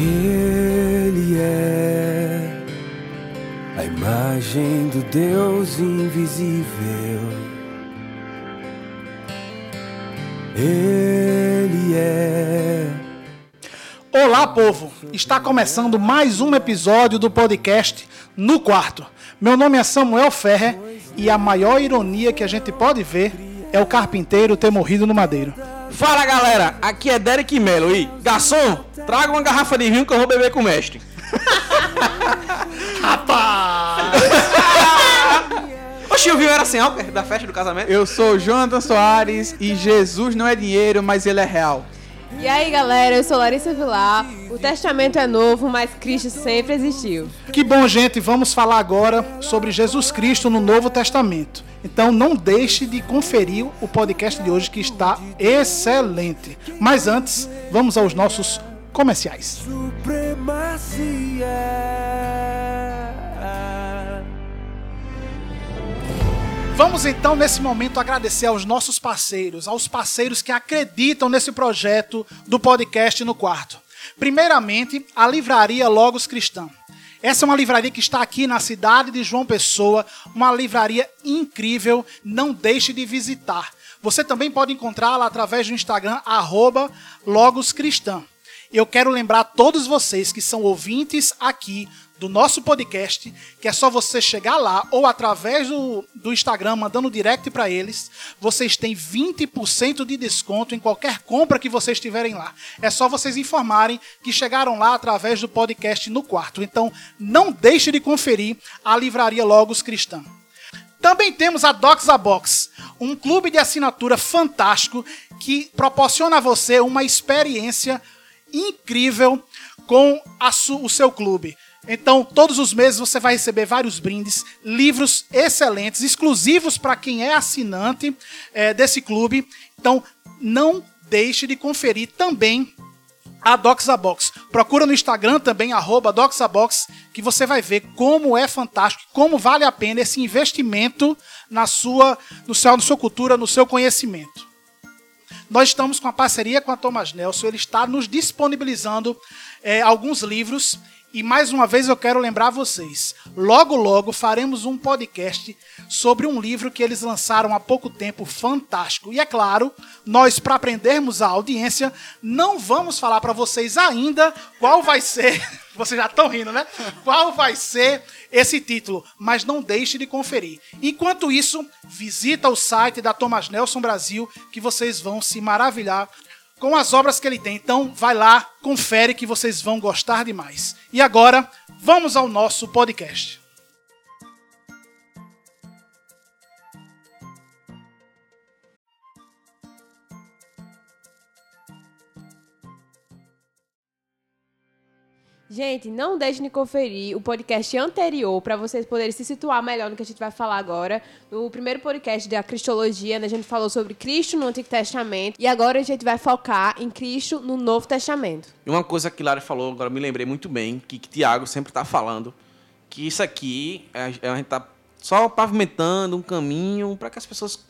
Ele é a imagem do Deus invisível. Ele é. Olá, povo! Está começando mais um episódio do podcast No Quarto. Meu nome é Samuel Ferrer e a maior ironia que a gente pode ver é o carpinteiro ter morrido no madeiro. Fala galera, aqui é Derek Melo e garçom, traga uma garrafa de vinho que eu vou beber com o mestre. Rapaz! Oxi, o vinho era sem álcool da festa do casamento? Eu sou Jonathan Soares e Jesus não é dinheiro, mas ele é real. E aí galera, eu sou Larissa Vilar. O testamento é novo, mas Cristo sempre existiu. Que bom, gente! Vamos falar agora sobre Jesus Cristo no Novo Testamento. Então não deixe de conferir o podcast de hoje que está excelente. Mas antes, vamos aos nossos comerciais. Supremacia. Vamos então, nesse momento, agradecer aos nossos parceiros, aos parceiros que acreditam nesse projeto do podcast no quarto. Primeiramente, a Livraria Logos Cristã. Essa é uma livraria que está aqui na cidade de João Pessoa, uma livraria incrível, não deixe de visitar. Você também pode encontrá-la através do Instagram, arroba Logos Cristã. Eu quero lembrar a todos vocês que são ouvintes aqui do nosso podcast, que é só você chegar lá ou através do, do Instagram, mandando direct para eles, vocês têm 20% de desconto em qualquer compra que vocês tiverem lá. É só vocês informarem que chegaram lá através do podcast no quarto. Então, não deixe de conferir a livraria Logos Cristã. Também temos a Docs a Box, um clube de assinatura fantástico que proporciona a você uma experiência incrível com o seu clube. Então, todos os meses você vai receber vários brindes, livros excelentes, exclusivos para quem é assinante eh, desse clube. Então, não deixe de conferir também a Doxabox. Procura no Instagram também, arroba Doxabox, que você vai ver como é fantástico, como vale a pena esse investimento na sua, no seu, na sua cultura, no seu conhecimento. Nós estamos com a parceria com a Thomas Nelson, ele está nos disponibilizando eh, alguns livros. E mais uma vez eu quero lembrar vocês: logo, logo faremos um podcast sobre um livro que eles lançaram há pouco tempo, fantástico. E é claro, nós, para aprendermos a audiência, não vamos falar para vocês ainda qual vai ser. Vocês já estão rindo, né? Qual vai ser esse título, mas não deixe de conferir. Enquanto isso, visita o site da Thomas Nelson Brasil, que vocês vão se maravilhar com as obras que ele tem. Então, vai lá, confere que vocês vão gostar demais. E agora, vamos ao nosso podcast. Gente, não deixe de conferir o podcast anterior para vocês poderem se situar melhor no que a gente vai falar agora. No primeiro podcast da Cristologia, né, a gente falou sobre Cristo no Antigo Testamento e agora a gente vai focar em Cristo no Novo Testamento. E uma coisa que Lara falou, agora me lembrei muito bem, que, que Tiago sempre está falando, que isso aqui, é, a gente está só pavimentando um caminho para que as pessoas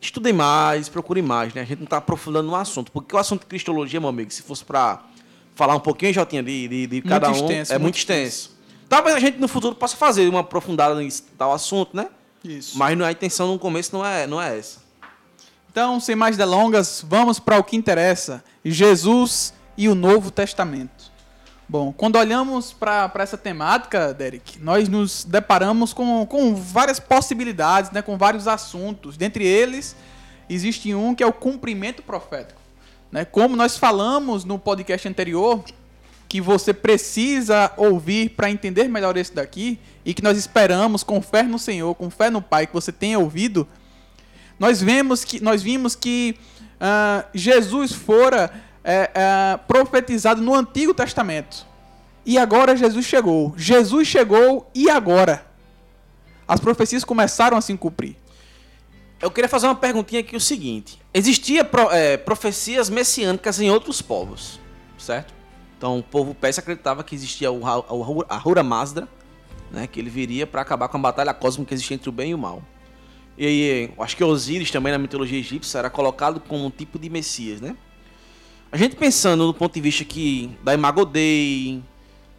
estudem mais, procurem mais, né? A gente não está aprofundando no assunto, porque o assunto de Cristologia, meu amigo, se fosse para falar um pouquinho, Jotinha, de, de, de cada um, extenso, é muito muito extenso. Talvez a gente no futuro possa fazer uma aprofundada nesse tal assunto, né? Isso. Mas não- a intenção no começo não é, não é essa. Então, sem mais delongas, vamos para o que interessa: Jesus e o Novo Testamento. Bom, quando olhamos para essa temática, Derek, nós nos deparamos com, com várias possibilidades, né, com vários assuntos. Dentre eles, existe um que é o cumprimento profético. Né? Como nós falamos no podcast anterior, que você precisa ouvir para entender melhor esse daqui, e que nós esperamos, com fé no Senhor, com fé no Pai, que você tenha ouvido, nós vemos que nós vimos que ah, Jesus fora é, é, profetizado no Antigo Testamento e agora Jesus chegou. Jesus chegou e agora as profecias começaram a se cumprir. Eu queria fazer uma perguntinha aqui, o seguinte. Existia pro- é, profecias messiânicas em outros povos, certo? Então, o povo persa acreditava que existia o, o Ra- Ahura Mazda, né, que ele viria para acabar com a batalha cósmica que existia entre o bem e o mal. E aí, acho que Osíris também na mitologia egípcia era colocado como um tipo de messias, né? A gente pensando do ponto de vista que da Imago Dei,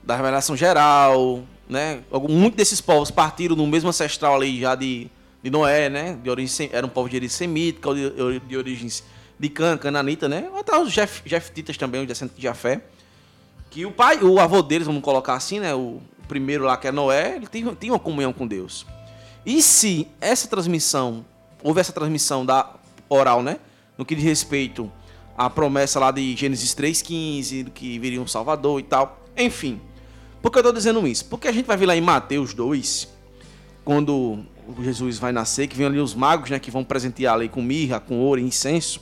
da revelação geral, né? Muitos desses povos partiram no mesmo ancestral ali já de, de Noé, né? De origem, era um povo de origem semítica, de, de origens de Can, Cananita, né? Até os Jef, Jeftitas também, os descendentes de Jafé. Que o pai, o avô deles, vamos colocar assim, né? O primeiro lá que é Noé, ele tinha, tinha uma comunhão com Deus. E se essa transmissão, houve essa transmissão da oral, né? No que diz respeito à promessa lá de Gênesis 3,15, do que viria um Salvador e tal. Enfim. Por que eu tô dizendo isso? Porque a gente vai ver lá em Mateus 2, quando Jesus vai nascer, que vem ali os magos, né? Que vão presentear ali com mirra, com ouro incenso.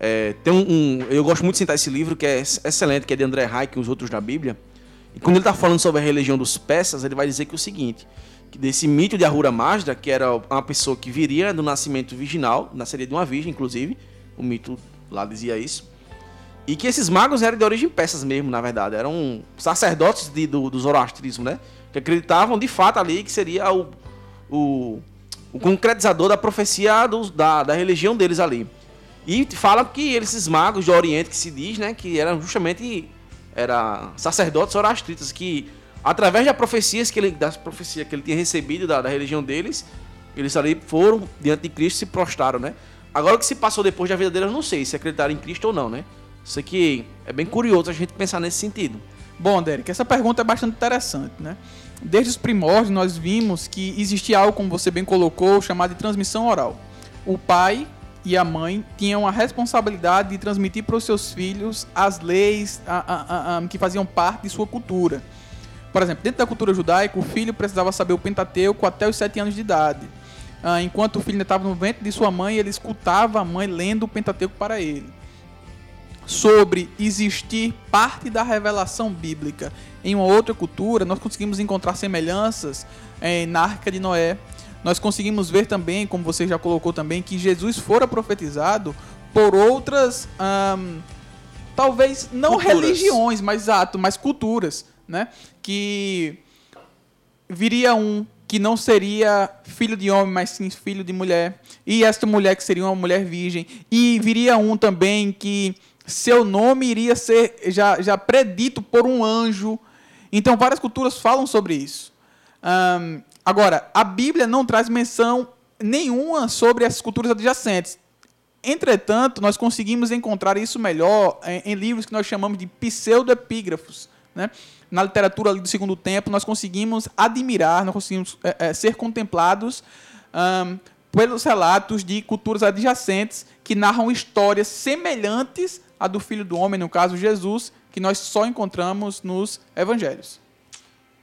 É, tem um, um- Eu gosto muito de citar esse livro, que é ex- excelente, que é de André Reich e os outros da Bíblia. E quando ele está falando sobre a religião dos persas, ele vai dizer que é o seguinte: que desse mito de Ahura Mazda, que era uma pessoa que viria do nascimento virginal, nasceria de uma virgem, inclusive, o mito lá dizia isso. E que esses magos eram de origem persas mesmo, na verdade. Eram sacerdotes de- do, do zoroastrismo, né? Que acreditavam de fato ali que seria o, o, o concretizador da profecia dos- da, da religião deles ali. E fala que esses magos do Oriente que se diz, né, que eram justamente era sacerdotes zoroastritas que através das profecias que ele das profecias que ele tinha recebido da, da religião deles, eles ali foram diante de Cristo e se prostraram, né? Agora o que se passou depois da vida deles, eu não sei se acreditaram em Cristo ou não, né? Isso aqui é bem curioso a gente pensar nesse sentido. Bom, Derek, essa pergunta é bastante interessante, né? Desde os primórdios nós vimos que existia algo, como você bem colocou, chamado de transmissão oral. O pai e a mãe tinham a responsabilidade de transmitir para os seus filhos as leis a- a- a- que faziam parte de sua cultura. Por exemplo, dentro da cultura judaica, o filho precisava saber o Pentateuco até os 7 anos de idade. Ah, enquanto o filho ainda estava no ventre de sua mãe, ele escutava a mãe lendo o Pentateuco para ele sobre existir parte da revelação bíblica em uma outra cultura, nós conseguimos encontrar semelhanças eh, na Arca de Noé. Nós conseguimos ver também, como você já colocou também, que Jesus fora profetizado por outras, ahm, talvez não Culturas. religiões, mas exato, mas culturas, né? Que viria um que não seria filho de homem, mas sim filho de mulher. E esta mulher que seria uma mulher virgem. E viria um também que seu nome iria ser já, já predito por um anjo. Então, várias culturas falam sobre isso. Ahn, agora, a Bíblia não traz menção nenhuma sobre as culturas adjacentes. Entretanto, nós conseguimos encontrar isso melhor em, em livros que nós chamamos de pseudoepígrafos. Né? Na literatura do segundo tempo, nós conseguimos admirar, nós conseguimos é, é, ser contemplados ahn, pelos relatos de culturas adjacentes que narram histórias semelhantes à do Filho do Homem, no caso Jesus, que nós só encontramos nos evangelhos.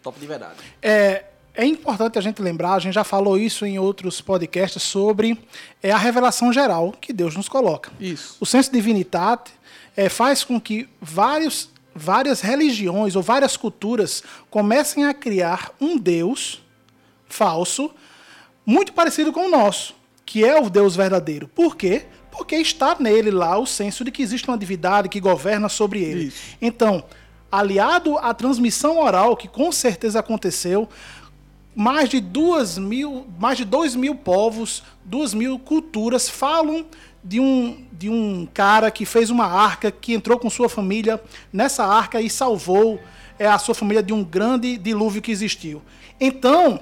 Top de verdade. É, é importante a gente lembrar, a gente já falou isso em outros podcasts, sobre é, a revelação geral que Deus nos coloca. Isso. O senso divinitate é, faz com que vários, várias religiões ou várias culturas comecem a criar um Deus falso muito parecido com o nosso, que é o Deus verdadeiro. Por quê? Porque está nele lá o senso de que existe uma divindade que governa sobre ele. Isso. Então, aliado à transmissão oral, que com certeza aconteceu, mais de duas mil, mais de dois mil povos, duas mil culturas falam de um, de um cara que fez uma arca, que entrou com sua família nessa arca e salvou é, a sua família de um grande dilúvio que existiu. Então,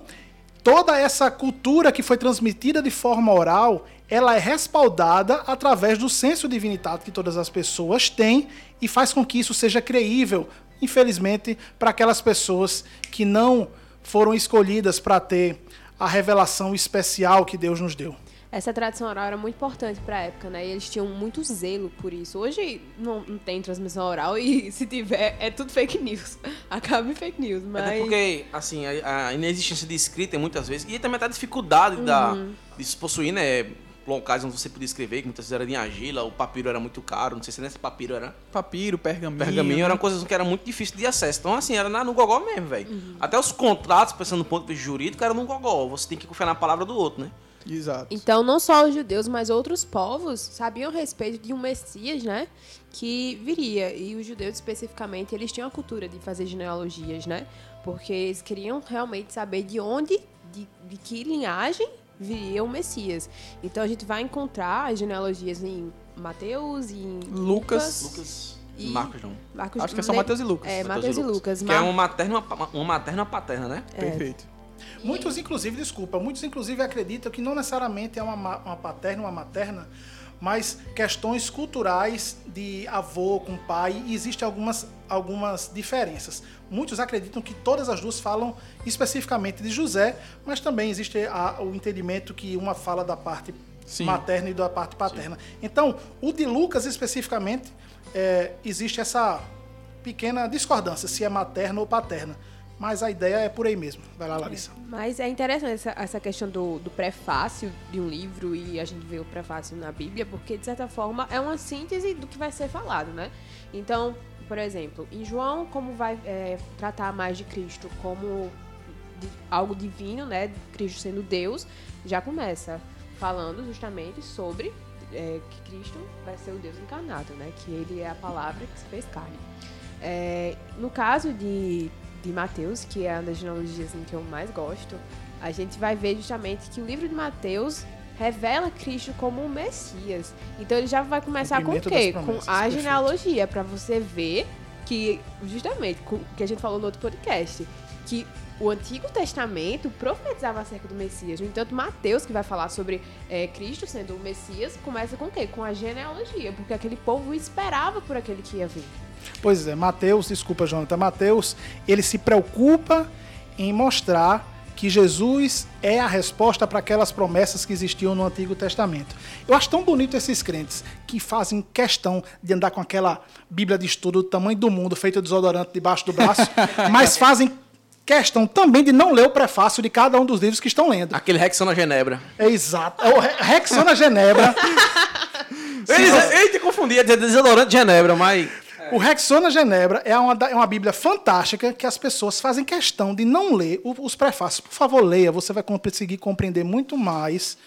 toda essa cultura que foi transmitida de forma oral, ela é respaldada através do senso divinidade que todas as pessoas têm e faz com que isso seja creível, infelizmente, para aquelas pessoas que não foram escolhidas para ter a revelação especial que Deus nos deu. Essa tradição oral era muito importante pra época, né? E eles tinham muito zelo por isso. Hoje não, não tem transmissão oral e se tiver, é tudo fake news. Acaba em fake news, mas... Até porque, assim, a, a inexistência de escrita muitas vezes, e também até a dificuldade da, de se possuir, né, locais onde você podia escrever, que muitas vezes era em argila, o papiro era muito caro, não sei se nesse papiro era Papiro, pergaminho. pergaminho, eram coisas que eram muito difíceis de acesso. Então, assim, era na, no gogó mesmo, velho. Até os contratos, pensando no ponto de vista jurídico, era no gogó. Você tem que confiar na palavra do outro, né? Exato. Então, não só os judeus, mas outros povos sabiam a respeito de um Messias, né? Que viria. E os judeus, especificamente, eles tinham a cultura de fazer genealogias, né? Porque eles queriam realmente saber de onde, de, de que linhagem viria o Messias. Então, a gente vai encontrar as genealogias em Mateus e em Lucas. Lucas. E- Marcos não. Marcos, Acho que é só Mateus e Lucas. É, Mateus Mateus e Lucas. Que é uma materna, e uma, uma materna e uma paterna, né? Perfeito. Muitos, inclusive, desculpa, muitos, inclusive, acreditam que não necessariamente é uma, ma- uma paterna ou uma materna, mas questões culturais de avô com pai, existem algumas, algumas diferenças. Muitos acreditam que todas as duas falam especificamente de José, mas também existe a- o entendimento que uma fala da parte Sim. materna e da parte paterna. Então, o de Lucas especificamente, é, existe essa pequena discordância se é materna ou paterna. Mas a ideia é por aí mesmo. Vai lá, Larissa. Mas é interessante essa, essa questão do, do prefácio de um livro e a gente vê o prefácio na Bíblia, porque de certa forma é uma síntese do que vai ser falado, né? Então, por exemplo, em João, como vai é, tratar mais de Cristo como de algo divino, né? Cristo sendo Deus, já começa falando justamente sobre é, que Cristo vai ser o Deus encarnado, né? Que ele é a palavra que se fez carne. É, no caso de, de Mateus, que é uma das genealogias assim, que eu mais gosto, a gente vai ver justamente que o livro de Mateus revela Cristo como o Messias. Então ele já vai começar com o quê? Com a perfeito. genealogia, para você ver que, justamente, o que a gente falou no outro podcast, que o Antigo Testamento profetizava acerca do Messias. No entanto, Mateus, que vai falar sobre é, Cristo sendo o Messias, começa com o quê? Com a genealogia, porque aquele povo esperava por aquele que ia vir. Pois é, Mateus, desculpa, Jonathan, Mateus, ele se preocupa em mostrar que Jesus é a resposta para aquelas promessas que existiam no Antigo Testamento. Eu acho tão bonito esses crentes que fazem questão de andar com aquela Bíblia de estudo do tamanho do mundo, feita de desodorante debaixo do braço, mas fazem questão também de não ler o prefácio de cada um dos livros que estão lendo. Aquele Rexona Genebra. É exato. É o Re- Rexona Genebra. Ele, ele te confundia, dizia desodorante de Genebra, mas. O Rexona Genebra é uma, é uma Bíblia fantástica que as pessoas fazem questão de não ler os prefácios. Por favor, leia, você vai conseguir compreender muito mais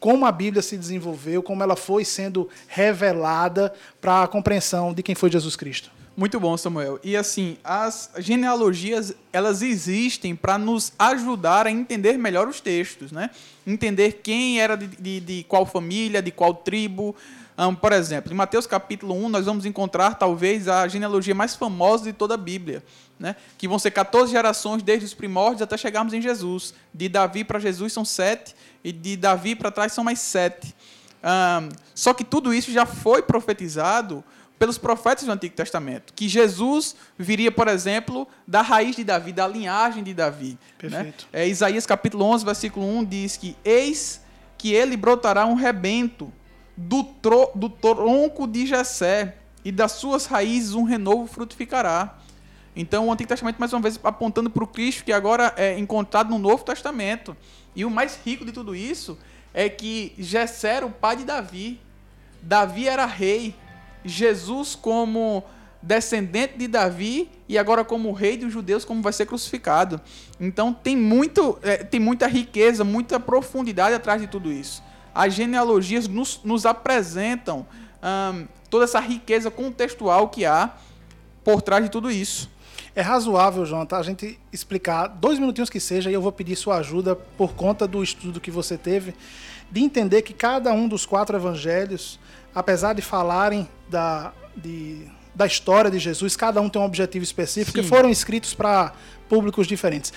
como a Bíblia se desenvolveu, como ela foi sendo revelada para a compreensão de quem foi Jesus Cristo. Muito bom, Samuel. E assim, as genealogias, elas existem para nos ajudar a entender melhor os textos, né? Entender quem era de, de, de qual família, de qual tribo. Ahn, por exemplo, em Mateus capítulo 1, nós vamos encontrar talvez a genealogia mais famosa de toda a Bíblia, né? Que vão ser 14 gerações desde os primórdios até chegarmos em Jesus. De Davi para Jesus são sete, e de Davi para trás são mais sete. Ahn, só que tudo isso já foi profetizado pelos profetas do Antigo Testamento, que Jesus viria, por exemplo, da raiz de Davi, da linhagem de Davi. Perfeito. Né? É, Isaías capítulo 11, versículo 1 diz que eis que ele brotará um rebento do, tro, do tronco de Jessé e das suas raízes um renovo frutificará. Então, o Antigo Testamento, mais uma vez, apontando para o Cristo que agora é encontrado no Novo Testamento. E o mais rico de tudo isso é que Jessé era o pai de Davi. Davi era rei. Jesus como descendente de Davi e agora como rei dos judeus, como vai ser crucificado. Então tem, muito, é, tem muita riqueza, muita profundidade atrás de tudo isso. As genealogias nos, nos apresentam ahn, toda essa riqueza contextual que há por trás de tudo isso. É razoável, Jonathan, a gente explicar dois minutinhos que seja, e eu vou pedir sua ajuda por conta do estudo que você teve, de entender que cada um dos quatro evangelhos, apesar de falarem da, de- da história de Jesus, cada um tem um objetivo específico Sim. e foram escritos para públicos diferentes.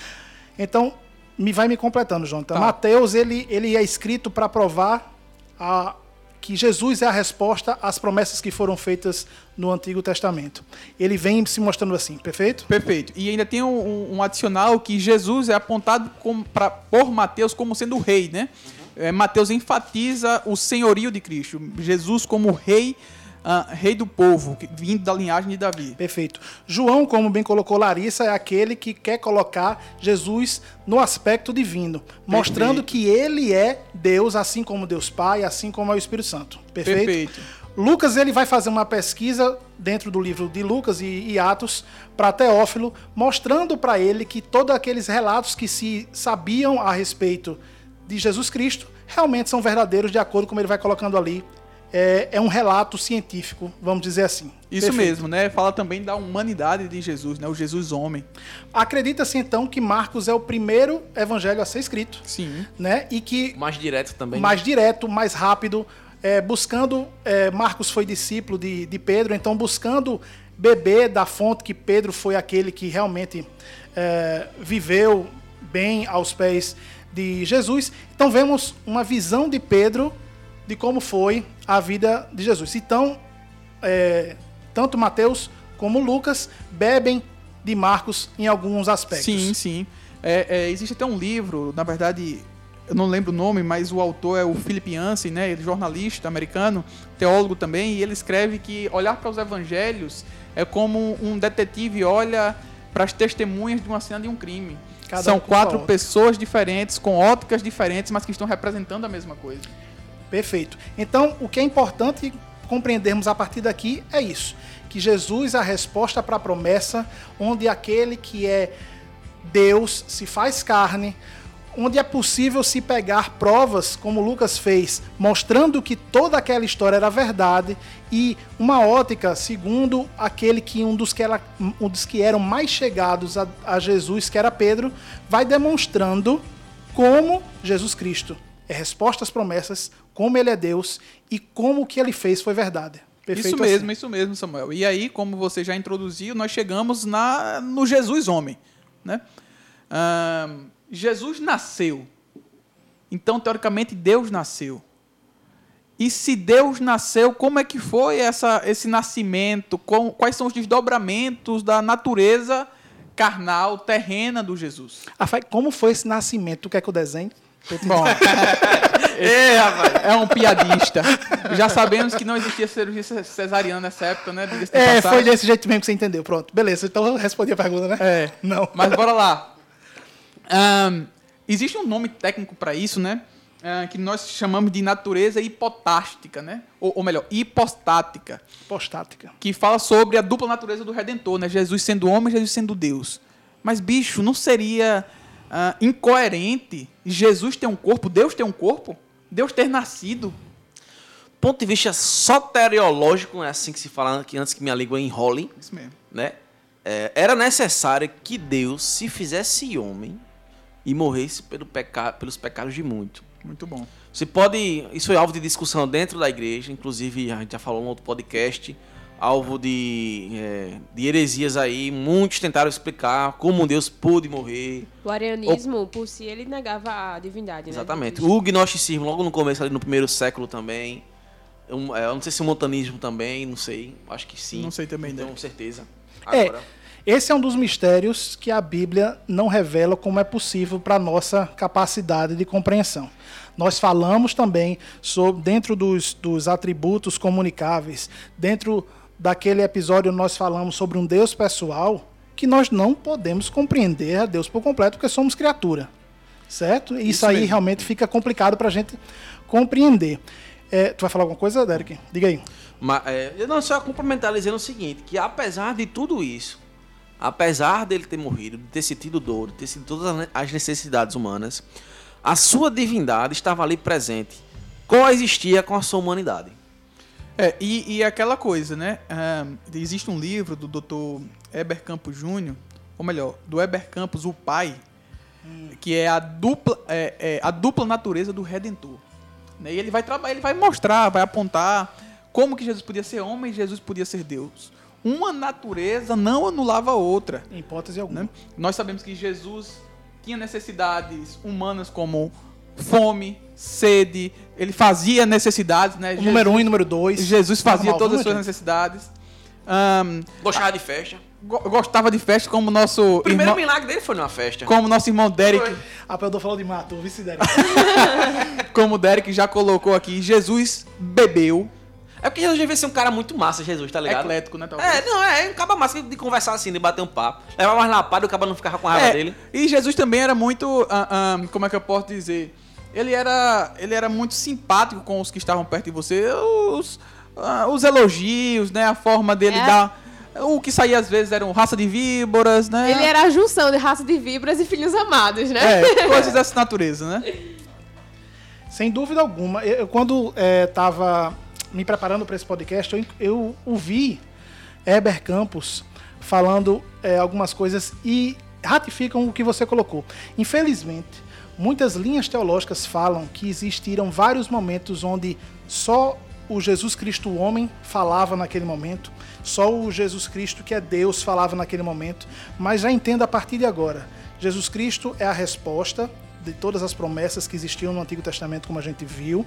Então, me vai me completando, Jonathan. Tá. Mateus, ele, ele é escrito para provar a, que Jesus é a resposta às promessas que foram feitas no Antigo Testamento. Ele vem se mostrando assim, perfeito? Perfeito. E ainda tem um, um- adicional que Jesus é apontado como, pra, por Mateus como sendo o rei, né? É, Mateus enfatiza o senhorio de Cristo. Jesus como rei, ah, rei do povo, vindo da linhagem de Davi. Perfeito. João, como bem colocou Larissa, é aquele que quer colocar Jesus no aspecto divino, mostrando que ele é Deus, assim como Deus Pai, assim como é o Espírito Santo. Perfeito? Perfeito. Lucas ele vai fazer uma pesquisa dentro do livro de Lucas e, e Atos para Teófilo, mostrando para ele que todos aqueles relatos que se sabiam a respeito de Jesus Cristo realmente são verdadeiros, de acordo com como ele vai colocando ali. É, é um relato científico, vamos dizer assim. Isso Perfeito. mesmo, né? Fala também da humanidade de Jesus, né? O Jesus homem. Acredita-se então que Marcos é o primeiro evangelho a ser escrito, Sim. né? E que Mais direto também. mais direto, mais rápido, é, buscando, é, Marcos foi discípulo de, de Pedro, então buscando beber da fonte que Pedro foi aquele que realmente é, viveu bem aos pés de Jesus. Então vemos uma visão de Pedro de como foi a vida de Jesus. Então, é, tanto Mateus como Lucas bebem de Marcos em alguns aspectos. Sim, sim. É, é, existe até um livro, na verdade, eu não lembro o nome, mas o autor é o Philip Yancey, né? Ele é jornalista americano, teólogo também, e ele escreve que olhar para os evangelhos é como um detetive olha para as testemunhas de uma cena de um crime. Cada São quatro pessoas diferentes, com óticas diferentes, mas que estão representando a mesma coisa. Perfeito. Então, o que é importante compreendermos a partir daqui é isso: que Jesus é a resposta para a promessa, onde aquele que é Deus se faz carne, onde é possível se pegar provas, como Lucas fez, mostrando que toda aquela história era verdade, e uma ótica, segundo aquele que um dos que, era, um dos que eram mais chegados a, a Jesus, que era Pedro, vai demonstrando como Jesus Cristo é resposta às promessas, como ele é Deus e como o que ele fez foi verdade. Perfeito isso mesmo, assim. isso mesmo, Samuel. E aí, como você já introduziu, nós chegamos na, no Jesus homem. Né? Jesus nasceu. Então, teoricamente, Deus nasceu. E se Deus nasceu, como é que foi essa, esse nascimento? Com- quais são os desdobramentos da natureza carnal, terrena do Jesus? Rafael, como foi esse nascimento? Tu quer que eu desenhe? Bom, É, rapaz. é um piadista. Já sabemos que não existia cirurgia cesariana nessa época, né? É, foi desse jeito mesmo que você entendeu. Pronto, beleza. Então eu respondi a pergunta, né? É. Não. Mas bora lá. Ahn, existe um nome técnico para isso, né? Ah, que nós chamamos de natureza hipotástica, né? Ou, ou melhor, hipostática. Postática. Que fala sobre a dupla natureza do Redentor, né? Jesus sendo homem, Jesus sendo Deus. Mas, bicho, não seria ah, incoerente Jesus ter um corpo, Deus ter um corpo? Deus ter nascido? Ponto de vista soteriológico, é assim que se fala que antes que minha língua enrole, Isso mesmo. né? É, era necessário que Deus se fizesse homem e morresse pelo peca pelos pecados de muito. Muito bom. Você pode. Isso foi alvo de discussão dentro da igreja, inclusive a gente já falou no outro podcast, alvo de, é, de heresias aí. Muitos tentaram explicar como Deus pôde morrer. O arianismo, por si, ele negava a divindade, né? Exatamente. Cristo. O gnosticismo, logo no começo, ali no primeiro século também. Um, é, eu não sei se o montanismo também, não sei. Acho que sim. Não sei também, Não né? tenho certeza. É, Agora, esse é um dos mistérios que a Bíblia não revela como é possível para a nossa capacidade de compreensão. Nós falamos também sobre, dentro dos, dos atributos comunicáveis, dentro daquele episódio nós falamos sobre um Deus pessoal, que nós não podemos compreender a Deus por completo, porque somos criatura. Certo? Isso, Isso aí mesmo. realmente fica complicado para a gente compreender. É, tu vai falar alguma coisa, Derek? Diga aí. Mas, é, eu não só complementar dizendo o seguinte, que apesar de tudo isso, apesar dele ter morrido, de ter sentido dor, de ter sentido todas as necessidades humanas, a sua divindade estava ali presente, coexistia com a sua humanidade. É, e, e aquela coisa, né? Ah, existe um livro do Dr. Eber Campos Júnior, ou melhor, do Eber Campos, o pai, que é a dupla, é, é a dupla natureza do Redentor. Né? E ele vai trabalhar, ele vai mostrar, vai apontar como que Jesus podia ser homem e Jesus podia ser Deus. Uma natureza não anulava a outra. Em hipótese alguma. né? Nós sabemos que Jesus tinha necessidades humanas como fome, sede, ele fazia necessidades, né? O número um e número dois. Jesus fazia Normal, todas as suas gente? necessidades. Ahn, Gostava de festa. go- gostava de festa como nosso O primeiro irmão, milagre dele foi numa festa. como nosso irmão Derek, Foi. A Pedro falou de mato, vice Derek. como o Derek já colocou aqui, Jesus bebeu, É porque Jesus devia ser um cara muito massa, Jesus, tá ligado? eclético, né, talvez. É, não, é, um caba massa de conversar assim, de bater um papo. Levava mais lapada e o caba não ficava com raiva É, dele. E Jesus também era muito, ah, ah, como é que eu posso dizer? Ele era, ele era muito simpático com os que estavam perto de você, os, ah, os elogios, né, a forma dele É. dar, o que saía às vezes eram raça de víboras, né? Ele era a junção de raça de vibras e filhos amados, né? É, coisas dessa natureza, né? Sem dúvida alguma. Eu, quando estava me preparando para esse podcast, eu, eu ouvi Heber Campos falando é, algumas coisas e ratificam o que você colocou. Infelizmente, muitas linhas teológicas falam que existiram vários momentos onde só o Jesus Cristo o homem falava naquele momento, só o Jesus Cristo que é Deus falava naquele momento, mas já entenda a partir de agora, Jesus Cristo é a resposta de todas as promessas que existiam no Antigo Testamento, como a gente viu,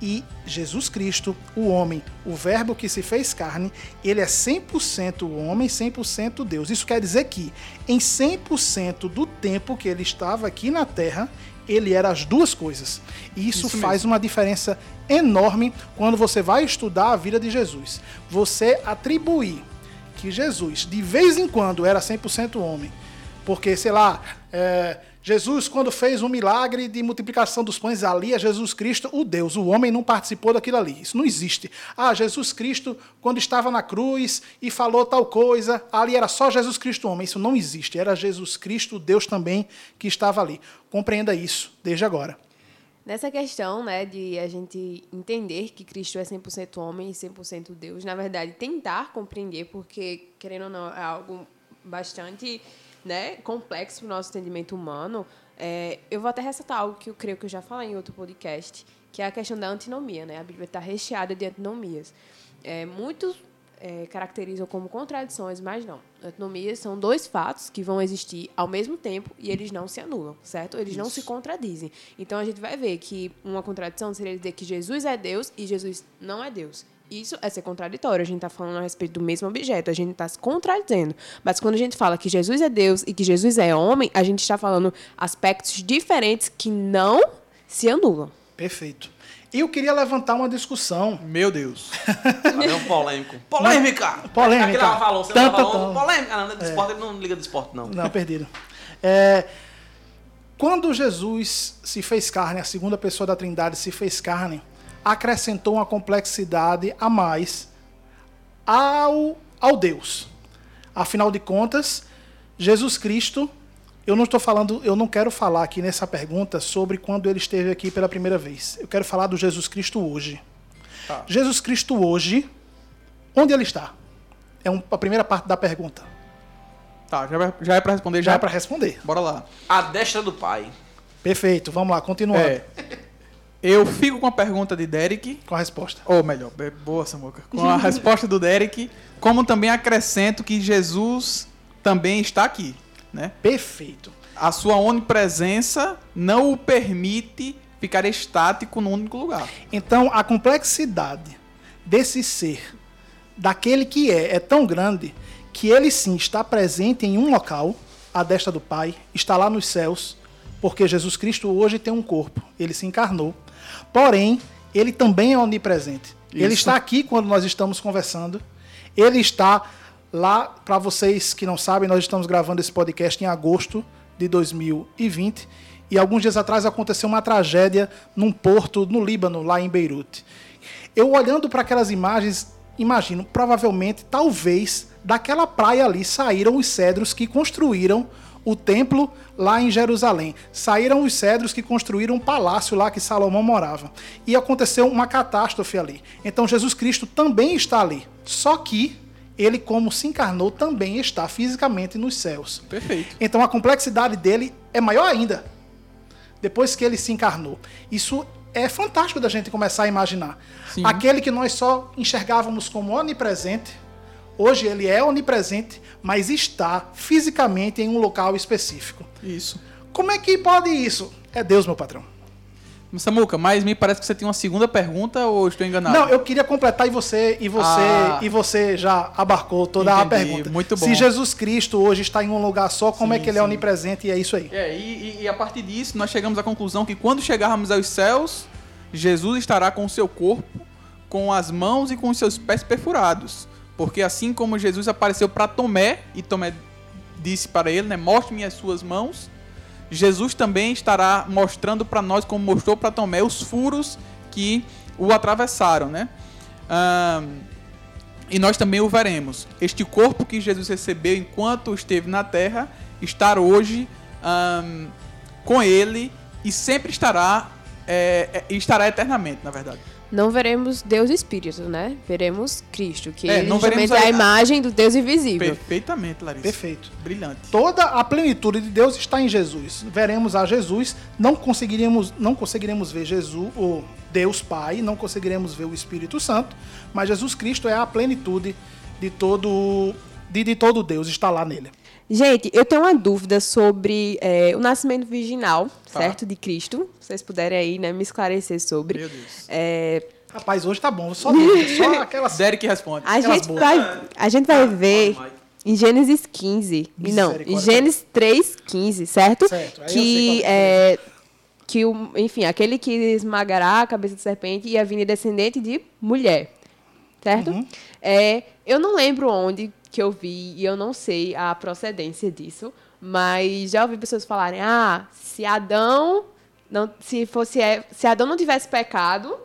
e Jesus Cristo, o homem, o verbo que se fez carne, ele é 100% homem, 100% Deus. Isso quer dizer que em 100% do tempo que ele estava aqui na terra, ele era as duas coisas. E isso, Isso faz uma diferença enorme quando você vai estudar a vida de Jesus. Você atribuir que Jesus, de vez em quando, era 100% homem. Porque, sei lá, é, Jesus, quando fez um milagre de multiplicação dos pães, ali é Jesus Cristo, o Deus. O homem não participou daquilo ali. Isso não existe. Ah, Jesus Cristo, quando estava na cruz e falou tal coisa, ali era só Jesus Cristo, homem. Isso não existe. Era Jesus Cristo, o Deus também, que estava ali. Compreenda isso desde agora. Nessa questão, né, de a gente entender que Cristo é 100% homem e 100% Deus, na verdade, tentar compreender, porque, querendo ou não, é algo bastante né, complexo para o nosso entendimento humano, é, eu vou até ressaltar algo que eu creio que eu já falei em outro podcast, que é a questão da antinomia. Né? A Bíblia está recheada de antinomias. É, muitos é, caracterizam como contradições, mas não. Antinomias são dois fatos que vão existir ao mesmo tempo e eles não se anulam, certo? Eles não se contradizem. Então a gente vai ver que uma contradição seria dizer que Jesus é Deus e Jesus não é Deus. Isso é ser contraditório. A gente está falando a respeito do mesmo objeto, a gente está se contradizendo. Mas quando a gente fala que Jesus é Deus e que Jesus é homem, a gente está falando aspectos diferentes que não se anulam. Perfeito. E eu queria levantar uma discussão. Meu Deus. Vem um polêmico. Polêmica! Polêmica. Aquele não tan, falou. tan. Polêmica. Não, de esporte, ele não liga de esporte, não. Não, perdido. É, quando Jesus se fez carne, a segunda pessoa da Trindade se fez carne, acrescentou uma complexidade a mais ao, ao Deus. Afinal de contas, Jesus Cristo, eu não estou falando, eu não quero falar aqui nessa pergunta sobre quando ele esteve aqui pela primeira vez. Eu quero falar do Jesus Cristo hoje. Tá. Jesus Cristo hoje, onde ele está? É um- a primeira parte da pergunta. Tá, já, vai- já é pra responder? Já Já, é para responder. Bora lá. A destra do pai. Perfeito, vamos lá, continuando É, eu fico com a pergunta de Derek, com a resposta. ou melhor, boa Samuca, com a resposta do Derek, como também acrescento que Jesus também está aqui, né? Perfeito. A sua onipresença não o permite ficar estático num único lugar. Então, a complexidade desse ser, daquele que é, é tão grande que ele sim está presente em um local, a destra do Pai, está lá nos céus, porque Jesus Cristo hoje tem um corpo, ele se encarnou. Porém, ele também é onipresente. Ele Isso. está aqui quando nós estamos conversando. Ele está lá, para vocês que não sabem, nós estamos gravando esse podcast em agosto de 2020. E alguns dias atrás aconteceu uma tragédia num porto no Líbano, lá em Beirute. Eu olhando para aquelas imagens, imagino, provavelmente, talvez, daquela praia ali saíram os cedros que construíram o templo lá em Jerusalém. Saíram os cedros que construíram um palácio lá que Salomão morava. E aconteceu uma catástrofe ali. Então Jesus Cristo também está ali. Só que ele, como se encarnou, também está fisicamente nos céus. Perfeito. Então a complexidade dele é maior ainda. Depois que ele se encarnou. Isso é fantástico da gente começar a imaginar. Sim. Aquele que nós só enxergávamos como onipresente, hoje ele é onipresente, mas está fisicamente em um local específico. Isso. Como é que pode isso? É Deus, meu patrão. Samuca, mas me parece que você tem uma segunda pergunta ou estou enganado? Não, eu queria completar e você e você Ah. e você já abarcou toda a Entendi, pergunta. muito bom. Se Jesus Cristo hoje está em um lugar só, como Sim, é que ele é sim. onipresente e é isso aí? É, e, e- e a partir disso nós chegamos à conclusão que quando chegarmos aos céus, Jesus estará com o seu corpo, com as mãos e com os seus pés perfurados. Porque assim como Jesus apareceu para Tomé, e Tomé disse para ele, né, mostre-me as suas mãos, Jesus também estará mostrando para nós, como mostrou para Tomé, os furos que o atravessaram, né? E nós também o veremos. Este corpo que Jesus recebeu enquanto esteve na terra, estar hoje com ele e sempre estará, é, estará eternamente, na verdade. Não veremos Deus Espírito, né? Veremos Cristo, que É, ele não veremos justamente é a a- imagem do Deus invisível. Perfeitamente, Larissa. Perfeito. Brilhante. Toda a plenitude de Deus está em Jesus. Veremos a Jesus, não conseguiríamos, não conseguiremos ver Jesus, o Deus Pai, não conseguiremos ver o Espírito Santo, mas Jesus Cristo é a plenitude de todo de, de todo Deus está lá nele. Gente, eu tenho uma dúvida sobre é, o nascimento virginal, Tá. certo? De Cristo. Se vocês puderem aí, né, me esclarecer sobre. Meu Deus. É, Rapaz, hoje tá bom, só dúvida, só aquelas Derek responde. a, gente boas. vai, a gente vai ver em Gênesis 15. Não, em. Gênesis 3, 15, certo? Certo, aí Que qual é. Que, o, enfim, aquele que esmagará a cabeça de serpente ia vir descendente de mulher. Certo? Uhum. É, eu não lembro onde que eu vi e eu não sei a procedência disso, mas já ouvi pessoas falarem: ah, se Adão não, se fosse se Adão não tivesse pecado,